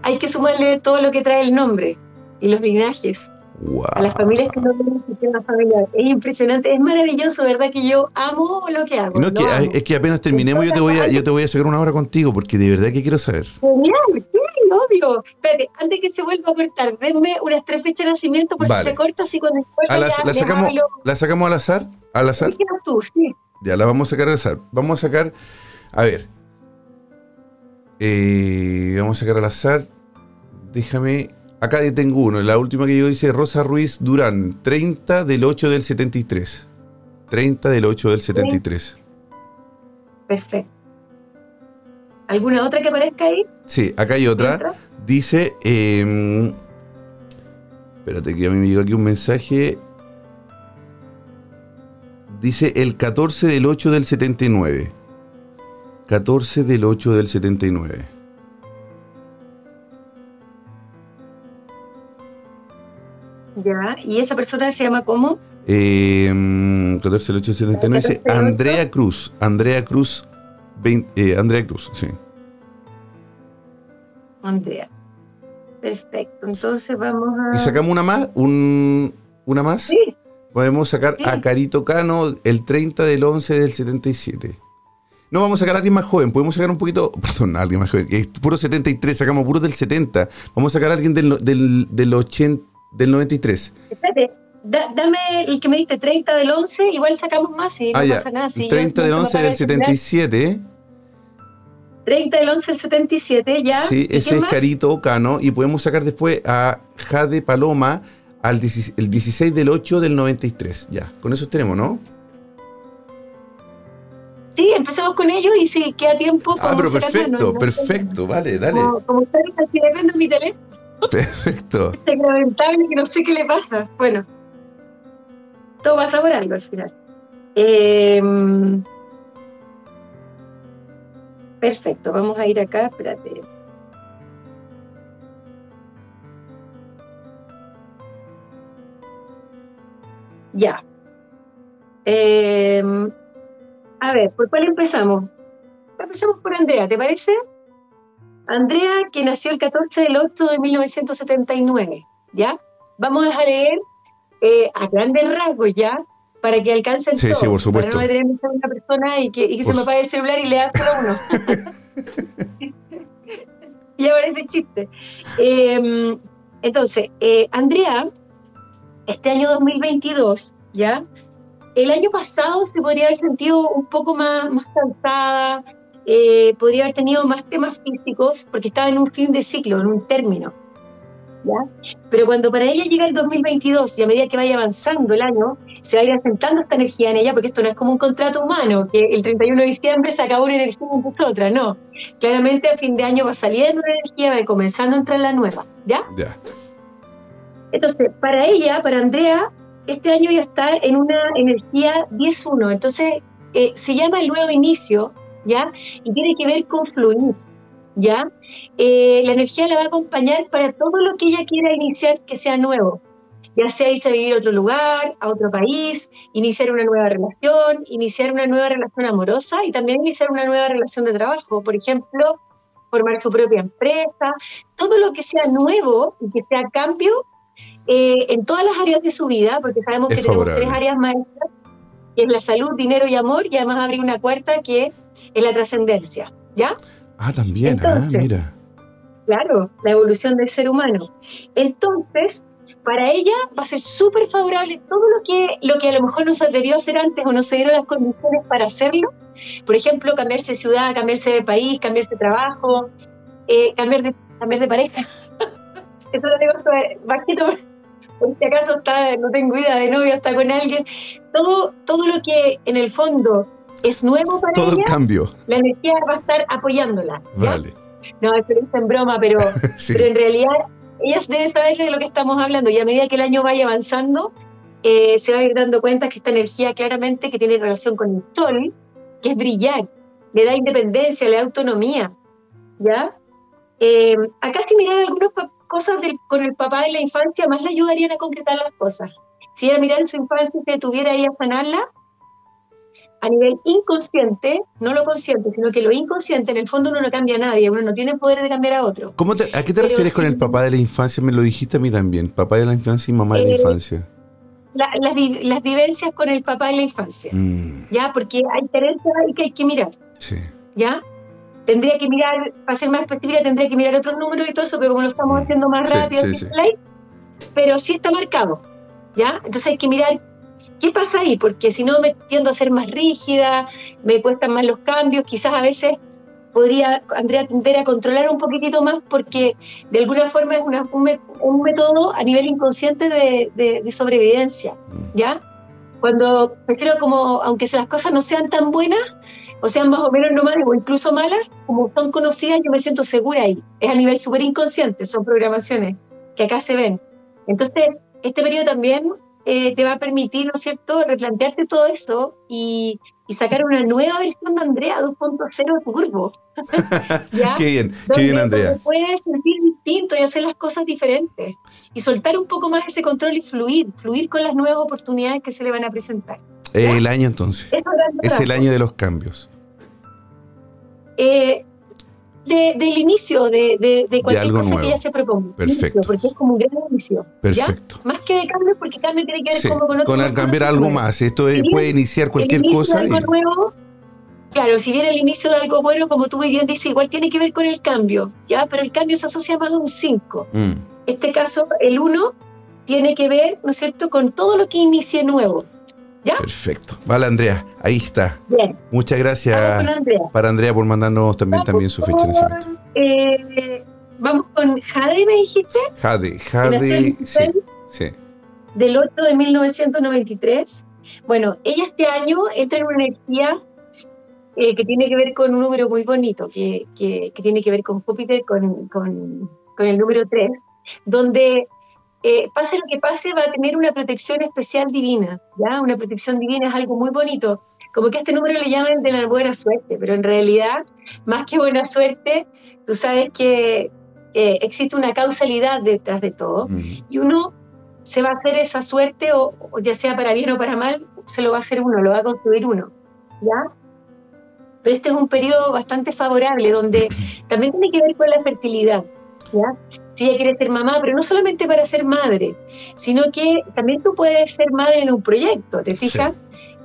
hay que sumarle todo lo que trae el nombre y los linajes. A las familias que no tienen sistema familiar. Es impresionante, es maravilloso, ¿verdad? Que yo amo lo que hago. No, es, que, apenas terminemos yo te, voy a, yo te voy a sacar una hora contigo, porque de verdad que quiero saber. Genial, sí, obvio. Espérate, antes que se vuelva a cortar, denme unas tres fechas de nacimiento por si se corta, así cuando la, sacamos, ¿La sacamos al azar? ¿Al azar? Tú, sí. Ya, la vamos a sacar al azar. Vamos a sacar, a ver. Eh, vamos a sacar al azar. Déjame Acá tengo uno, la última que yo dice Rosa Ruiz Durán, 30 del 8 del 73. 30 del 8 del 73. Perfecto. ¿Alguna otra que aparezca ahí? Sí, acá hay otra. Dice, eh, espérate que a mí me llegó aquí un mensaje. Dice el 14 del 8 del 79. 14 del 8 del 79. Ya, ¿y esa persona se llama cómo? Eh, 140879 dice Andrea Cruz. Andrea Cruz. eh, Andrea Cruz, sí. Andrea. Perfecto. Entonces vamos a. ¿Y sacamos una más? Un, ¿Una más? Sí. Podemos sacar a Carito Cano el 30 del 11 del 77. No, vamos a sacar a alguien más joven. Podemos sacar un poquito. Perdón, a alguien más joven. Es puro 73. Sacamos puro del 70. Vamos a sacar a alguien del, del, del 80 del 93. Espérate, dame el que me diste, 30 del 11, igual sacamos más y ah, no pasa nada. 30 del 11 del 77. 30 del 11 del 77, ya. Sí, ese es Carito Cano. Y podemos sacar después a Jade Paloma al el 16 del 8 del 93. Ya, con eso tenemos, ¿no? Sí, empezamos con ellos y si queda tiempo. Ah, pero perfecto, perfecto, vale, dale. Como, como ustedes viendo mi teléfono. Perfecto. Que no sé qué le pasa. Bueno, todo pasa por algo al final. Em, perfecto, vamos a ir acá, espérate. Ya. Em, a ver, ¿por cuál empezamos? Empezamos por Andrea, ¿te parece? Andrea, que nació el 14 del 8 de 1979, ¿ya? Vamos a leer eh, a grandes rasgos, ¿ya? Para que alcancen sí, todos. Sí, por supuesto. Para no tener una persona y que, se me apague el celular y lea solo uno. ya parece chiste. Em, entonces, eh, Andrea, este año 2022, ¿ya? El año pasado se podría haber sentido un poco más, más cansada, eh, podría haber tenido más temas físicos, porque estaba en un fin de ciclo, en un término. Pero cuando para ella llega el 2022 y a medida que vaya avanzando el año, se va a ir asentando esta energía en ella, porque esto no es como un contrato humano, que el 31 de diciembre se acabó una energía y empezó otra, no. Claramente a fin de año va saliendo una energía, va comenzando a entrar la nueva, ¿ya? Ya. Entonces, para ella, para Andrea, este año ya está en una energía 10-1, entonces eh, se llama el nuevo inicio, ¿ya? Y tiene que ver con fluir, ¿ya? Eh, la energía la va a acompañar para todo lo que ella quiera iniciar que sea nuevo, ya sea irse a vivir a otro lugar, a otro país, iniciar una nueva relación, iniciar una nueva relación amorosa y también iniciar una nueva relación de trabajo, por ejemplo, formar su propia empresa, todo lo que sea nuevo y que sea cambio eh, en todas las áreas de su vida, porque sabemos que tenemos tres áreas maestras, que es la salud, dinero y amor, y además abrir una cuarta que es la trascendencia, ¿ya? Ah, también, ah, mira. Claro, la evolución del ser humano. Entonces, para ella va a ser súper favorable todo lo que, lo que a lo mejor no se atrevió a hacer antes o no se dieron las condiciones para hacerlo. Por ejemplo, cambiarse de ciudad, cambiarse de país, cambiarse de trabajo, eh, cambiar, de, cambiar de pareja. Eso lo digo bajito, por si acaso está, no tengo idea de novio, está con alguien. Todo, todo lo que en el fondo es nuevo para Todo el cambio. La energía va a estar apoyándola. Vale. No, eso es en broma, pero, pero en realidad ellas deben saber de lo que estamos hablando y a medida que el año vaya avanzando, eh, se va a ir dando cuenta que esta energía claramente que tiene relación con el sol, que es brillar, le da independencia, le da autonomía, ¿ya? Eh, acá si mirar algunas cosas con el papá de la infancia, más le ayudarían a concretar las cosas. Si ella mirara su infancia y se tuviera ahí a sanarla, a nivel inconsciente, no lo consciente, sino que lo inconsciente, en el fondo uno no cambia a nadie, uno no tiene poder de cambiar a otro. ¿Cómo ¿A qué te refieres con el papá de la infancia? Me lo dijiste a mí también, papá de la infancia y mamá de la eh, infancia. las, vivencias con el papá de la infancia, mm. ¿ya? Porque hay carencias ahí que hay que mirar, sí. ¿ya? Tendría que mirar, para ser más específica, tendría que mirar otros números y todo eso, pero como lo estamos mm. haciendo más rápido, pero sí está marcado, ¿ya? Entonces hay que mirar ¿Qué pasa ahí? Porque si no me tiendo a ser más rígida, me cuestan más los cambios, quizás a veces podría Andrea tender a controlar un poquitito más porque de alguna forma es un, método a nivel inconsciente de, sobrevivencia, mm. ¿ya? Cuando prefiero como, aunque las cosas no sean tan buenas, o sean más o menos normales o incluso malas, como son conocidas, yo me siento segura ahí. Es a nivel súper inconsciente, son programaciones que acá se ven. Entonces, este periodo también eh, te va a permitir, ¿no es cierto?, replantearte todo eso y, sacar una nueva versión de Andrea 2.0 Turbo. qué bien, qué bien, Andrea. Puedes sentir distinto y hacer las cosas diferentes y soltar un poco más ese control y fluir, fluir con las nuevas oportunidades que se le van a presentar. el año entonces. Es el año de los cambios. Eh, del inicio de, de, cualquier cosa que ella se proponga. Perfecto. porque es como un gran inicio. Perfecto. Más que de cambio, porque cambio tiene que ver como con otro. Con cambiar algo más. Esto puede iniciar cualquier cosa. algo nuevo, claro, si viene el inicio de algo bueno, como tú muy bien dices, igual tiene que ver con el cambio, ¿ya? Pero el cambio se asocia más a un 5. En mm. este caso, el 1 tiene que ver, ¿no es cierto?, con todo lo que inicie nuevo. Perfecto. Vale, Andrea, ahí está. Bien. Muchas gracias para Andrea por mandarnos también, también su fecha de nacimiento. Eh, vamos con Jade, me dijiste. Jade, Jade, sí, sí. Del 8 de 1993. Bueno, ella este año entra en una energía eh, que tiene que ver con un número muy bonito, que, que, que tiene que ver con Júpiter, con, con, con el número 3, donde eh, pase lo que pase, va a tener una protección especial divina, ¿ya? Una protección divina es algo muy bonito. Como que a este número le llaman de la buena suerte, pero en realidad, más que buena suerte, tú sabes que eh, existe una causalidad detrás de todo y uno se va a hacer esa suerte, o, ya sea para bien o para mal, se lo va a hacer uno, lo va a construir uno, ¿ya? Pero este es un periodo bastante favorable, donde también tiene que ver con la fertilidad, ¿ya? Si ella quiere ser mamá, pero no solamente para ser madre, sino que también tú puedes ser madre en un proyecto, ¿te fijas?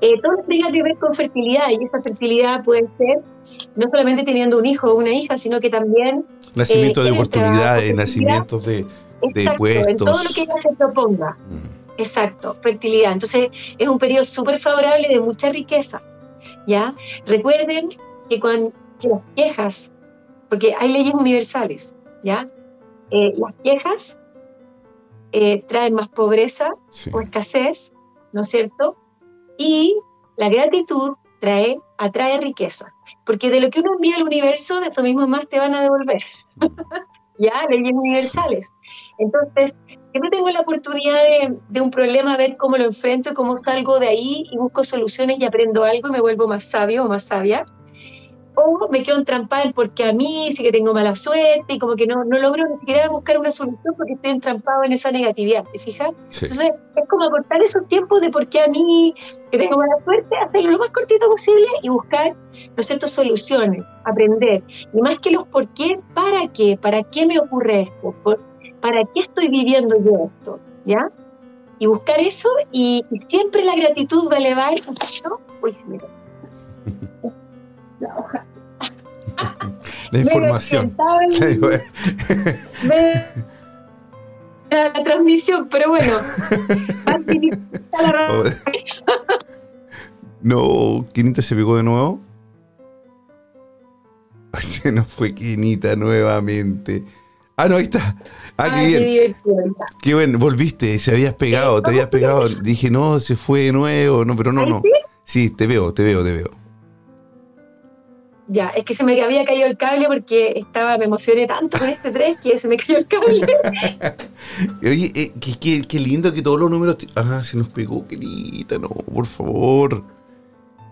Eh, todo tiene que ver con fertilidad y esa fertilidad puede ser no solamente teniendo un hijo o una hija, sino que también... Nacimiento de oportunidades, nacimientos de, de puestos. En todo lo que ella se proponga. Mm. Exacto, fertilidad. Entonces es un periodo súper favorable de mucha riqueza. ¿ya? Recuerden que, cuando, las quejas, porque hay leyes universales, ¿ya? Eh, las quejas eh, traen más pobreza o escasez, ¿no es cierto? Y la gratitud trae, atrae riqueza, porque de lo que uno envía al universo, de eso mismo más te van a devolver. ¿Ya? Leyes universales. Entonces, siempre tengo la oportunidad de, un problema, ver cómo lo enfrento y cómo salgo de ahí y busco soluciones y aprendo algo y me vuelvo más sabio o más sabia. O me quedo entrampada en porque a mí sí que tengo mala suerte y como que no, no logro ni siquiera buscar una solución porque estoy entrampado en esa negatividad, ¿te fijas? Entonces es como cortar esos tiempos de por qué a mí que tengo mala suerte, hacerlo lo más cortito posible y buscar, ¿no sé, soluciones, aprender. Y más que los por qué, ¿para qué? ¿Para qué me ocurre esto? ¿para qué estoy viviendo yo esto? ¿Ya? Y buscar eso y, siempre la gratitud va a elevar, ¿no es Uy, se me La hoja. La información. la transmisión, pero bueno. no, ¿Quinita se pegó de nuevo? Se nos fue Quinita nuevamente. Ah, no, ahí está. Ah, qué bien. Qué bueno, volviste, se habías pegado, te habías pegado. Dije, no, se fue de nuevo, no, pero no, no. Sí, te veo, te veo, te veo. Ya, es que se me había caído el cable porque estaba, me emocioné tanto con este 3 que se me cayó el cable. Oye, eh, qué, lindo que todos los números. Ah, se nos pegó, querida, no, por favor.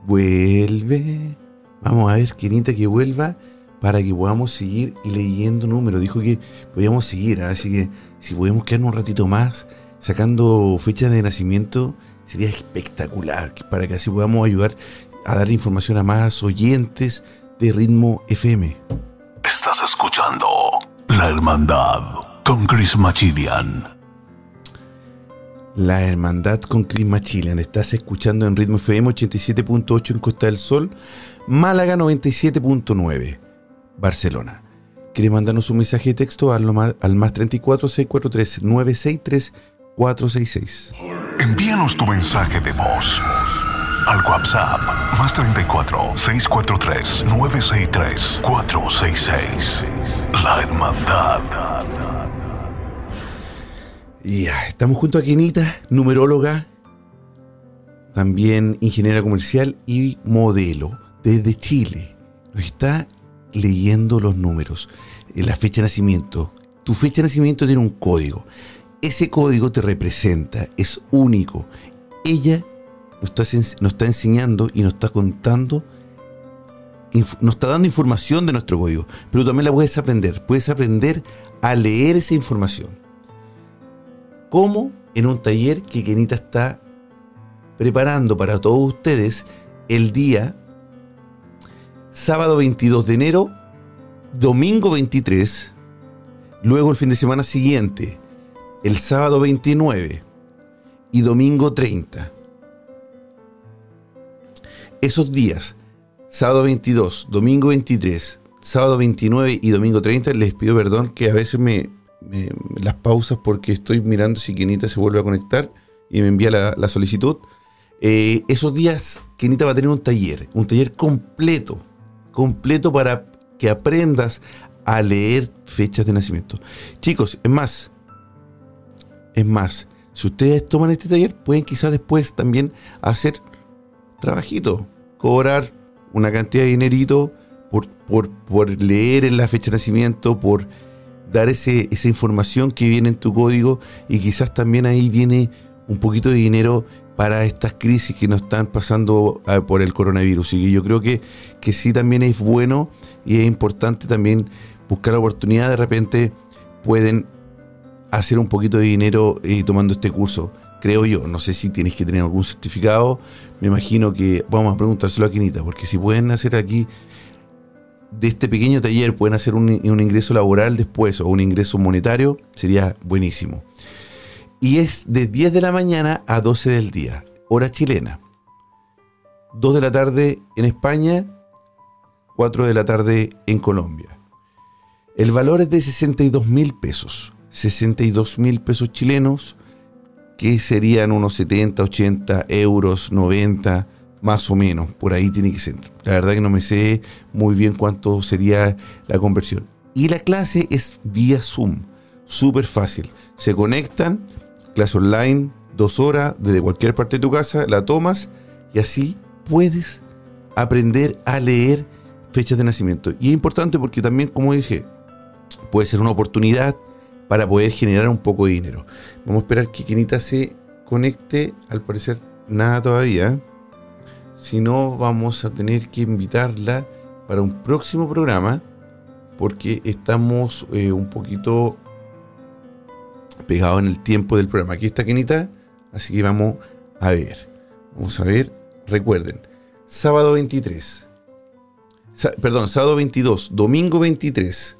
Vuelve. Vamos a ver, querida, que vuelva para que podamos seguir leyendo números. Dijo que podíamos seguir, ¿ah? así que si podemos quedarnos un ratito más sacando fechas de nacimiento, sería espectacular, para que así podamos ayudar a dar información a más oyentes de Ritmo FM. Estás escuchando La Hermandad con Chris Machilian. La Hermandad con Chris Machilian. Estás escuchando en Ritmo FM 87.8 en Costa del Sol, Málaga 97.9. Barcelona. ¿Quiere mandarnos un mensaje de texto al, al más 34 643 963 466? Envíanos tu mensaje de voz al WhatsApp más 34 643 963 466. La Hermandad. Ya, estamos junto a Quinita, numeróloga, también ingeniera comercial y modelo desde Chile. Nos está leyendo los números, eh, la fecha de nacimiento. Tu fecha de nacimiento tiene un código. Ese código te representa, es único. Ella nos está, nos está enseñando y nos está contando, nos está dando información de nuestro código, pero también la puedes aprender. Puedes aprender a leer esa información. Como en un taller que Kenita está preparando para todos ustedes el día sábado 22 de enero, domingo 23, luego el fin de semana siguiente, el sábado 29 y domingo 30. Esos días, sábado 22, domingo 23, sábado 29 y domingo 30, les pido perdón que a veces me, las pausas porque estoy mirando si Kenita se vuelve a conectar y me envía la, solicitud. Eh, esos días Kenita va a tener un taller, un taller completo completo para que aprendas a leer fechas de nacimiento. Chicos, es más, es más, si ustedes toman este taller, pueden quizás después también hacer trabajito, cobrar una cantidad de dinerito por, por, leer en la fecha de nacimiento, por dar ese, esa información que viene en tu código y quizás también ahí viene un poquito de dinero para estas crisis que nos están pasando ah, por el coronavirus. Y yo creo que, que sí también es bueno y es importante también buscar la oportunidad. De repente pueden hacer un poquito de dinero eh, tomando este curso. Creo yo, no sé si tienes que tener algún certificado. Me imagino que vamos a preguntárselo a Quinita, porque si pueden hacer aquí de este pequeño taller, pueden hacer un, ingreso laboral después o un ingreso monetario, sería buenísimo y es de 10 de la mañana a 12 del día, hora chilena. 2 de la tarde en España, 4 de la tarde en Colombia. El valor es de 62 mil pesos. 62 mil pesos chilenos, que serían unos 70, 80 euros, 90, más o menos. Por ahí tiene que ser. La verdad que no me sé muy bien cuánto sería la conversión. Y la clase es vía Zoom. Súper fácil. Se conectan, clase online, dos horas desde cualquier parte de tu casa, la tomas y así puedes aprender a leer fechas de nacimiento. Y es importante porque también, como dije, puede ser una oportunidad para poder generar un poco de dinero. Vamos a esperar que Kenita se conecte. Al parecer, nada todavía. Si no, vamos a tener que invitarla para un próximo programa porque estamos eh, un poquito pegados en el tiempo del programa. Aquí está Kenita, así que vamos a ver. Vamos a ver, recuerden, sábado 23, perdón, sábado 22, domingo 23,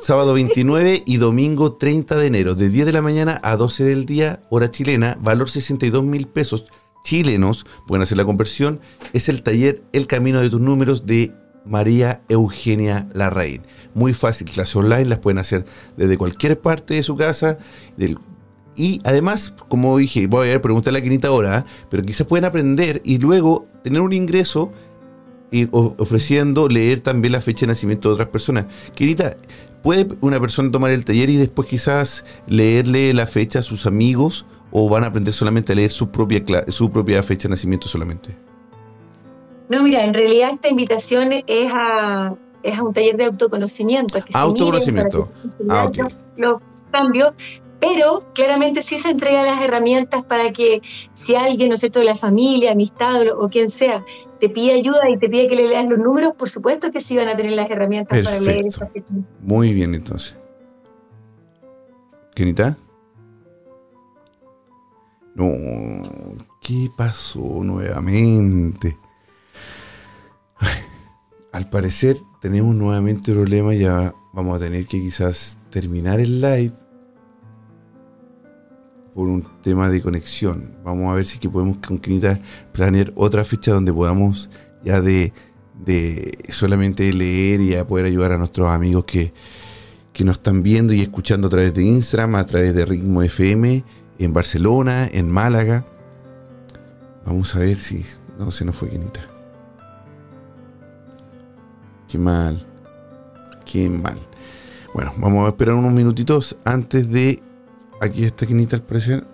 sábado 29 y domingo 30 de enero, de 10 de la mañana a 12 del día, hora chilena, valor 62 mil pesos chilenos, pueden hacer la conversión, es el taller El Camino de tus Números de María Eugenia Larraín. Muy fácil, clases online las pueden hacer desde cualquier parte de su casa. y además, como dije, voy a ver, preguntarle a la quinita ahora, ¿eh? pero quizás pueden aprender y luego tener un ingreso y ofreciendo leer también la fecha de nacimiento de otras personas. Quinita, ¿puede una persona tomar el taller y después quizás leerle la fecha a sus amigos o van a aprender solamente a leer su propia, su propia fecha de nacimiento solamente? No, mira, en realidad esta invitación es a, es a un taller de autoconocimiento. que autoconocimiento. ah, ok. Los, cambios, pero claramente sí se entregan las herramientas para que si alguien, ¿no es cierto?, de la familia, amistad o, quien sea, te pide ayuda y te pide que le leas los números, por supuesto que sí van a tener las herramientas para leer esa Muy bien, entonces. ¿Kenita? No, ¿qué pasó nuevamente? Al parecer tenemos nuevamente problemas, ya vamos a tener que quizás terminar el live por un tema de conexión. Vamos a ver si que podemos con Quinita planear otra fecha donde podamos ya de, solamente leer y a poder ayudar a nuestros amigos que, que nos están viendo y escuchando a través de Instagram, a través de Ritmo FM, en Barcelona, en Málaga. Vamos a ver si no se nos fue Quinita. Qué mal. Qué mal. Bueno, vamos a esperar unos minutitos antes de. Aquí está Quinita al parecer.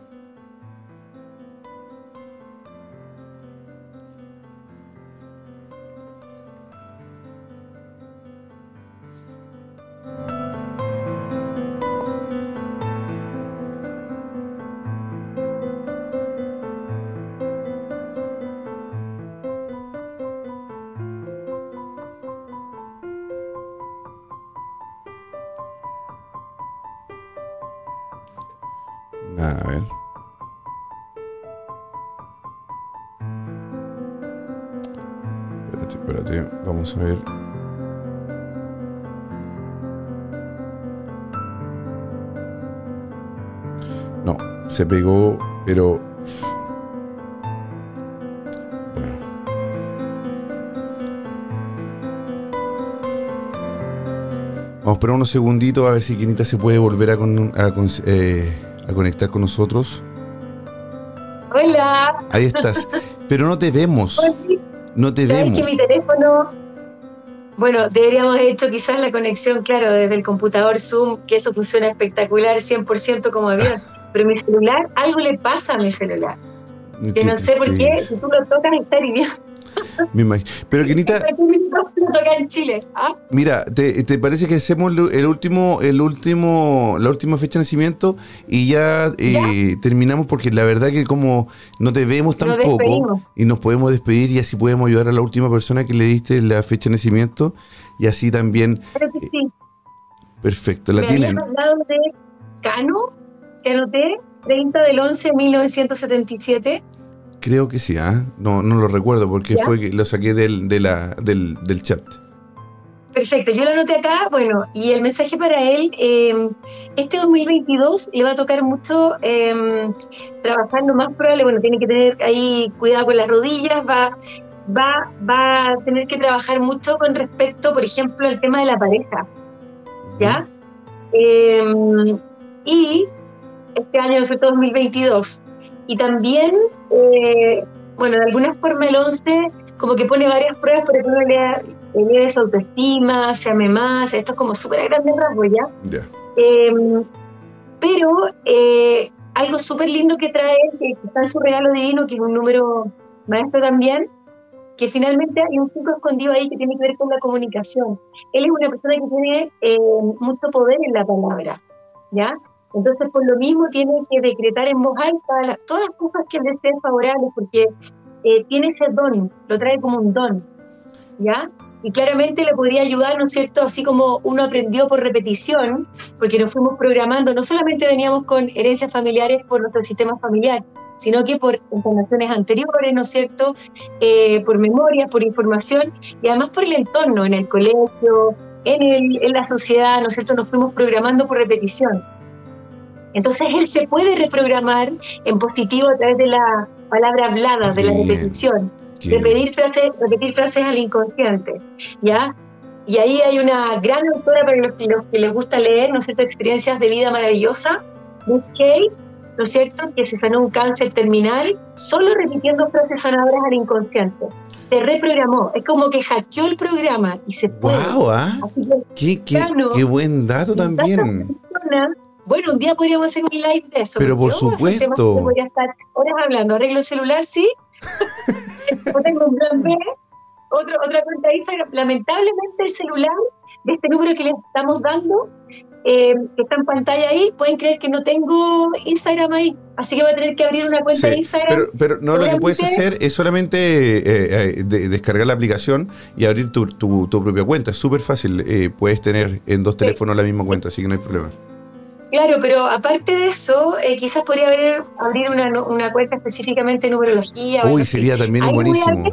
A ver. No, se pegó, pero... Bueno. Vamos a esperar unos segunditos a ver si Quinita se puede volver a, eh, a conectar con nosotros. Hola. Ahí estás. Pero no te vemos. No te vemos. que mi teléfono bueno, deberíamos haber hecho quizás la conexión, claro, desde el computador Zoom, que eso funciona espectacular, 100% como avión. Pero mi celular, algo le pasa a mi celular. Que no sé por qué, si tú lo tocas está bien. Pero Kenita. en Chile. ¿ah? Mira, ¿te, parece que hacemos el último, el último, la última fecha de nacimiento y ya, eh, terminamos? Porque la verdad que como no te vemos tampoco y nos podemos despedir y así podemos ayudar a la última persona que le diste la fecha de nacimiento y así también. Que sí. Perfecto, la Me tienen. hablado de Cano, que anoté, 30 del 11 de 1977. Creo que sí, ¿ah? no, no lo recuerdo porque fue que lo saqué del, de la, del, del, chat. Perfecto, yo lo anoté acá, bueno, y el mensaje para él, em, este 2022 le va a tocar mucho eh, trabajar lo más probable, bueno, tiene que tener ahí cuidado con las rodillas, va va, va a tener que trabajar mucho con respecto, por ejemplo, al tema de la pareja. ¿Ya? Em, y este año, ¿no 2022. Y también, eh, bueno, de alguna forma el 11 como que pone varias pruebas para que uno eleve su autoestima, se ame más, esto es como súper grande rasgos, ¿ya? Em, pero eh, algo súper lindo que trae, que está en su regalo divino, que es un número maestro también, que finalmente hay un chico escondido ahí que tiene que ver con la comunicación. Él es una persona que tiene eh, mucho poder en la palabra, ¿ya? Entonces, por lo mismo, tiene que decretar en voz alta todas las cosas que le sean favorables, porque eh, tiene ese don, lo trae como un don, ¿ya? Y claramente le podría ayudar, ¿no es cierto? Así como uno aprendió por repetición, porque nos fuimos programando, no solamente veníamos con herencias familiares por nuestro sistema familiar, sino que por informaciones anteriores, ¿no es cierto? Eh, por memoria, por información y además por el entorno, en el colegio, en, el, en la sociedad, ¿no es cierto? Nos fuimos programando por repetición. Entonces él se puede reprogramar en positivo a través de la palabra hablada, de la repetición, de pedir frases, repetir frases al inconsciente, ¿ya? Y ahí hay una gran autora para los que, les gusta leer, ¿no es cierto?, experiencias de vida maravillosa, Miss Kay, ¿no es cierto?, que se sanó un cáncer terminal solo repitiendo frases sanadoras al inconsciente. Se reprogramó, es como que hackeó el programa y se fue. ¡Wow! ¿ah? ¿Qué, qué, buen dato también! Bueno, un día podríamos hacer un live de eso. Pero por supuesto. Voy a estar horas hablando. Arreglo el celular, sí. no tengo un plan B. otra cuenta de Instagram. Lamentablemente el celular de este número que les estamos dando, eh, que está en pantalla ahí, pueden creer que no tengo Instagram ahí. Así que voy a tener que abrir una cuenta de Instagram. Pero, pero no, lo que puedes hacer es solamente eh, eh, descargar la aplicación y abrir tu, tu, propia cuenta. Es súper fácil. puedes tener en dos teléfonos la misma cuenta, así que no hay problema. Claro, pero aparte de eso, eh, quizás podría haber, abrir una, una, cuenta específicamente de numerología. Uy, sería también buenísimo.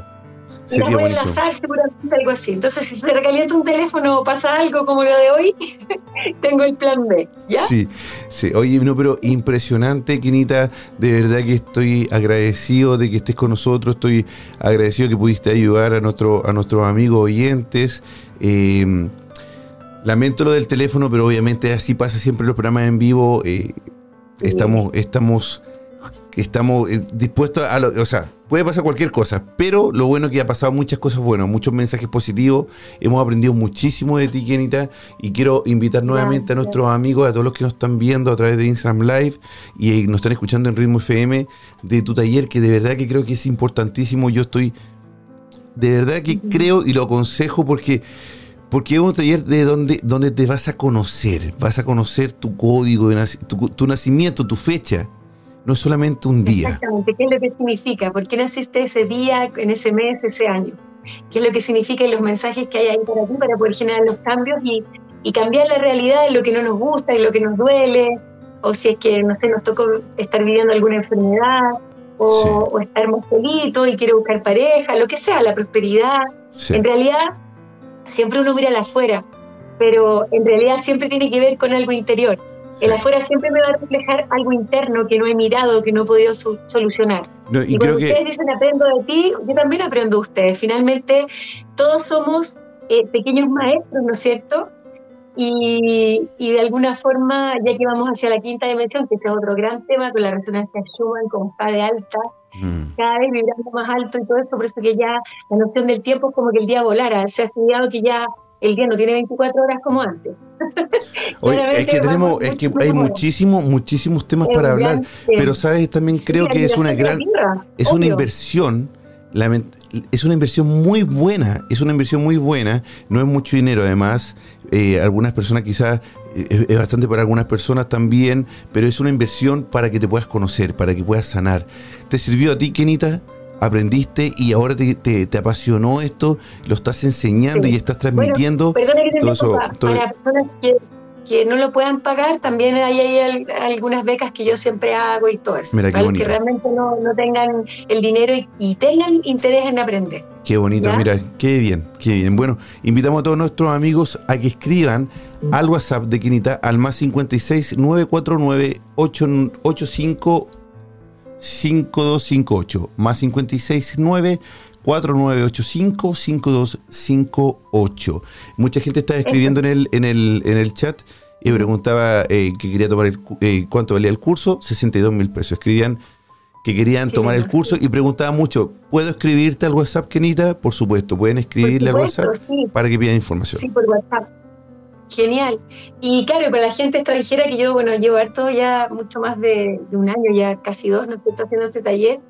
Sería voy enlazar seguramente algo así. Entonces, si se recalienta un teléfono o pasa algo como lo de hoy, tengo el plan B. ¿ya? Sí, sí. Oye, no, pero impresionante, Quinita. De verdad que estoy agradecido de que estés con nosotros. Estoy agradecido que pudiste ayudar a, nuestro, a nuestros amigos oyentes. Eh, Lamento lo del teléfono, pero obviamente así pasa siempre los programas en vivo. Eh, estamos, estamos, estamos eh, dispuestos a lo, o sea, puede pasar cualquier cosa, pero lo bueno es que ha pasado muchas cosas buenas, muchos mensajes positivos. Hemos aprendido muchísimo de ti, Kenita, y quiero invitar nuevamente a nuestros amigos, a todos los que nos están viendo a través de Instagram Live y nos están escuchando en Ritmo FM, de tu taller, que de verdad que creo que es importantísimo. Yo estoy, de verdad que creo y lo aconsejo porque porque es un taller de donde, donde te vas a conocer, vas a conocer tu código, de tu, nacimiento, tu fecha. No es solamente un día. Exactamente, ¿qué es lo que significa? ¿Por qué naciste ese día, en ese mes, ese año? ¿Qué es lo que significa los mensajes que hay ahí para ti para poder generar los cambios y, y cambiar la realidad en lo que no nos gusta, en lo que nos duele? O si es que, no sé, nos tocó estar viviendo alguna enfermedad, o, o estar más solito y quiere buscar pareja, lo que sea, la prosperidad. En realidad, siempre uno mira al afuera, pero en realidad siempre tiene que ver con algo interior. El afuera siempre me va a reflejar algo interno que no he mirado, que no he podido solucionar. y, cuando ustedes dicen aprendo de ti, yo también aprendo de ustedes. Finalmente, todos somos eh, pequeños maestros, ¿no es cierto? Y, y, de alguna forma, ya que vamos hacia la quinta dimensión, que este es otro gran tema con la resonancia Schumann, con Fa de alta, Mm. cada vez vibrando más alto y todo eso, por eso que ya la noción del tiempo es como que el día volara, se ha estudiado que ya el día no tiene 24 horas como antes. es que tenemos, es que hay muchísimos, muchísimos temas para hablar, pero sabes, también creo que es una gran, es una inversión, es una inversión muy buena, es una inversión muy buena, no es mucho dinero además, eh, algunas personas quizás es, bastante para algunas personas también, pero es una inversión para que te puedas conocer, para que puedas sanar. ¿Te sirvió a ti, Kenita? aprendiste y ahora te, apasionó esto, lo estás enseñando y estás transmitiendo. todo eso, para personas que, que, no lo puedan pagar, también hay, hay, algunas becas que yo siempre hago y todo eso. para que realmente no, no, tengan el dinero y tengan interés en aprender. Qué bonito, mira, qué bien, qué bien. Bueno, invitamos a todos nuestros amigos a que escriban al WhatsApp de Quinita al más 56 949 885 5258 más 56 9 4985-5258. Mucha gente está escribiendo en el, en el, en el chat y preguntaba eh, que quería tomar el, eh, cuánto valía el curso, 62 mil pesos. Escribían que querían tomar el curso y preguntaban mucho, ¿puedo escribirte al WhatsApp, Kenita? Por supuesto, pueden escribirle al WhatsApp para que pidan información. Sí, por WhatsApp. Genial. Y claro, para la gente extranjera que yo, bueno, llevo harto ya mucho más de, un año, ya casi dos, no estoy haciendo este taller.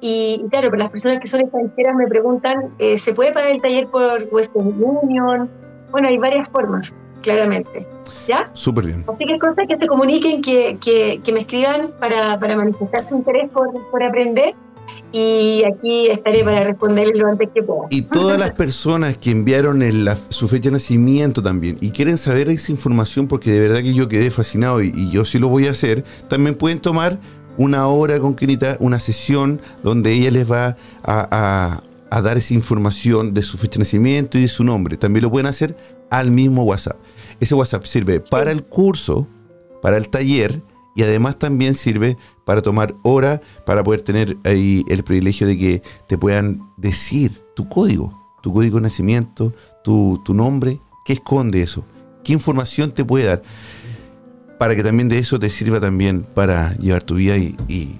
Y, claro, para las personas que son extranjeras me preguntan, eh, ¿se puede pagar el taller por Western Union? Bueno, hay varias formas, claramente. ¿Ya? Súper bien. Así que es cosa que se comuniquen, que, que, que me escriban para, para, manifestar su interés por, por aprender y aquí estaré para responder lo antes que pueda. Y todas las personas que enviaron su fecha de nacimiento también y quieren saber esa información porque de verdad que yo quedé fascinado y, yo sí lo voy a hacer, también pueden tomar una hora con Kenita, una sesión donde ella les va a, a dar esa información de su fecha de nacimiento y de su nombre. También lo pueden hacer al mismo WhatsApp. Ese WhatsApp sirve para el curso, para el taller y además también sirve para tomar hora, para poder tener ahí el privilegio de que te puedan decir tu código, tu código de nacimiento, tu, nombre, qué esconde eso, qué información te puede dar, para que también de eso te sirva también para llevar tu vida y,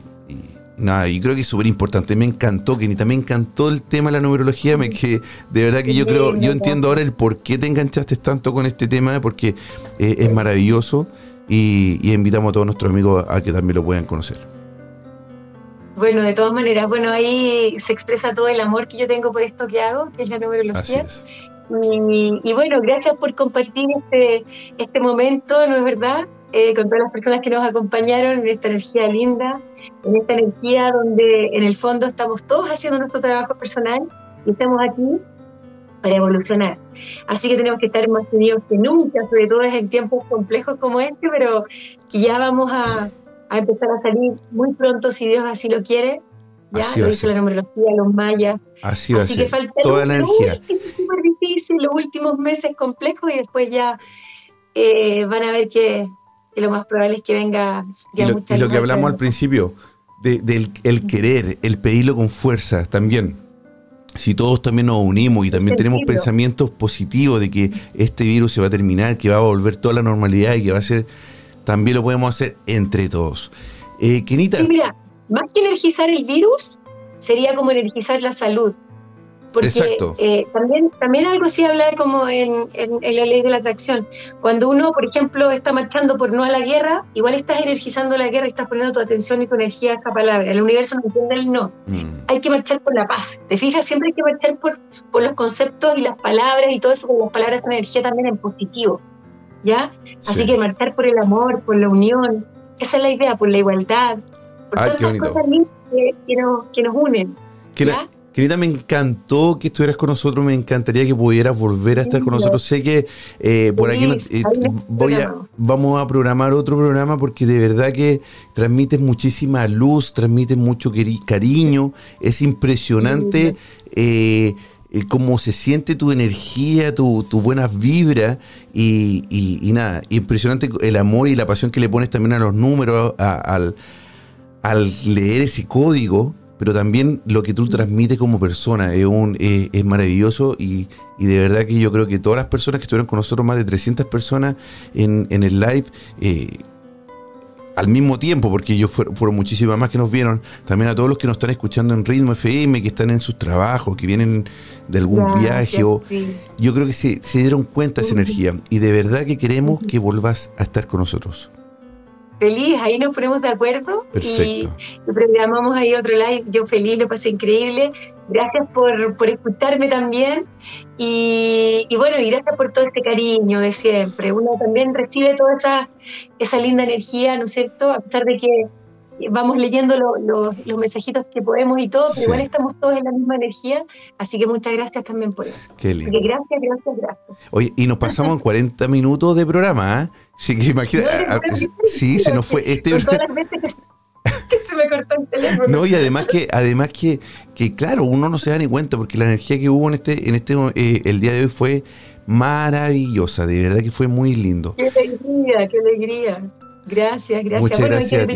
nada, y creo que es súper importante. Me encantó, que también me encantó el tema de la numerología, me que de verdad que yo creo, yo entiendo ahora el por qué te enganchaste tanto con este tema, porque eh, es maravilloso y, invitamos a todos nuestros amigos a que también lo puedan conocer. Bueno, de todas maneras, bueno, ahí se expresa todo el amor que yo tengo por esto que hago, que es la numerología. Y, bueno, gracias por compartir este, este momento, ¿no es verdad? Eh, con todas las personas que nos acompañaron en esta energía linda, en esta energía donde en el fondo estamos todos haciendo nuestro trabajo personal y estamos aquí para evolucionar. Así que tenemos que estar más unidos que nunca, sobre todo en tiempos complejos como este, pero que ya vamos a, a empezar a salir muy pronto, si Dios así lo quiere. Ya lo dice la numerología, los mayas. Así así que falta toda la energía. súper difícil, los últimos meses complejos y después ya eh, van a ver que, lo más probable es que venga ya y lo, y lo que hablamos al principio, del el querer, el pedirlo con fuerza también si todos también nos unimos y también tenemos pensamientos positivos de que este virus se va a terminar, que va a volver toda la normalidad y que va a ser, también lo podemos hacer entre todos. Eh, Kenita. mira, más que energizar el virus, sería como energizar la salud. Porque eh, también, también algo sí hablar como en, la ley de la atracción. Cuando uno, por ejemplo, está marchando por no a la guerra, igual estás energizando la guerra y estás poniendo tu atención y tu energía a esta palabra. El universo no entiende el no. Mm. Hay que marchar por la paz. ¿Te fijas? Siempre hay que marchar por, por los conceptos y las palabras y todo eso, con las palabras son energía también en positivo. ¿Ya? Así que marchar por el amor, por la unión. Esa es la idea, por la igualdad. Por ah, todas las cosas que, nos, que nos unen. ¿ya? Querida, me encantó que estuvieras con nosotros, me encantaría que pudieras volver a estar con nosotros. Sé que eh, por aquí eh, voy a, vamos a programar otro programa porque de verdad que transmites muchísima luz, transmites mucho cariño, es impresionante eh, cómo se siente tu energía, tu, tu buenas vibras y, nada, impresionante el amor y la pasión que le pones también a los números, al, al leer ese código pero también lo que tú transmites como persona es, un, es, maravilloso y, de verdad que yo creo que todas las personas que estuvieron con nosotros, más de 300 personas en, el live, eh, al mismo tiempo, porque ellos fueron, muchísimas más que nos vieron, también a todos los que nos están escuchando en Ritmo FM, que están en sus trabajos, que vienen de algún viaje, o, yo creo que se, se dieron cuenta de esa energía y de verdad que queremos que vuelvas a estar con nosotros feliz, ahí nos ponemos de acuerdo y, programamos ahí otro live. Yo feliz, lo pasé increíble. Gracias por, por escucharme también y, bueno, y gracias por todo este cariño de siempre. Uno también recibe toda esa, esa linda energía, ¿no es cierto? A pesar de que vamos leyendo los mensajitos que podemos y todo, pero igual estamos todos en la misma energía, así que muchas gracias también por eso. Qué lindo. gracias, gracias, gracias. Oye, y nos pasamos en 40 minutos de programa, ¿eh? Sí, que imagina, ah, sí, se nos fue este todas las veces que, se me cortó el teléfono. No, y además que, además que, que claro, uno no se da ni cuenta, porque la energía que hubo en este, en este eh, el día de hoy fue maravillosa, de verdad que fue muy lindo. Qué alegría, qué alegría. Gracias, gracias. Muchas gracias.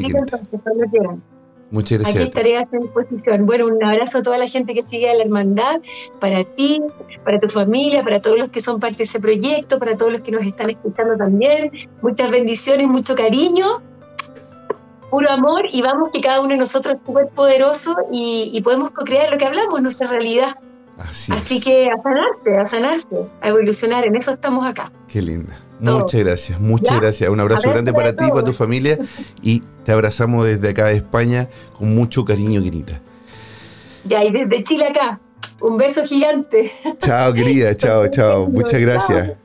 Muchas gracias. Aquí estaré a tu disposición. Bueno, un abrazo a toda la gente que sigue a la hermandad, para ti, para tu familia, para todos los que son parte de ese proyecto, para todos los que nos están escuchando también. Muchas bendiciones, mucho cariño, puro amor y vamos que cada uno de nosotros es súper poderoso y, y podemos co-crear lo que hablamos, nuestra realidad. Así, Así es. que a sanarse, a sanarse, a evolucionar, en eso estamos acá. Qué linda. Todo. Muchas gracias, muchas ¿Ya? gracias. Un abrazo grande para ti para tu familia y te abrazamos desde acá de España con mucho cariño, Quinita. Ya, y desde Chile acá, un beso gigante. Chao, querida, chao, chao. Muchas gracias.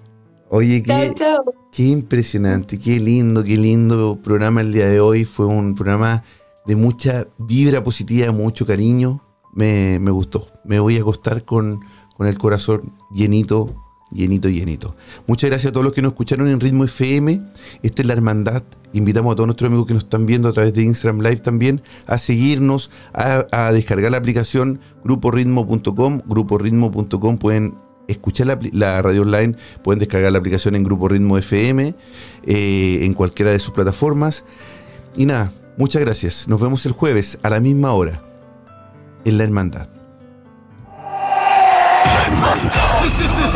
Oye, Chao, qué, chao. qué impresionante, qué lindo, qué lindo programa el día de hoy. Fue un programa de mucha vibra positiva, mucho cariño. Me, me gustó. Me voy a acostar con, con el corazón llenito, llenito, llenito. Muchas gracias a todos los que nos escucharon en Ritmo FM. Esta es la hermandad. Invitamos a todos nuestros amigos que nos están viendo a través de Instagram Live también a seguirnos, a, descargar la aplicación gruporitmo.com. Gruporitmo.com pueden escuchar la radio online, pueden descargar la aplicación en Grupo Ritmo FM, eh, en cualquiera de sus plataformas. Y nada, muchas gracias. Nos vemos el jueves a la misma hora en la hermandad.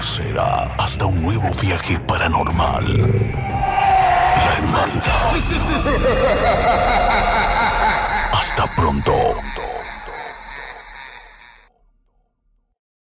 Será hasta un nuevo viaje paranormal. La hermandad. Hasta pronto.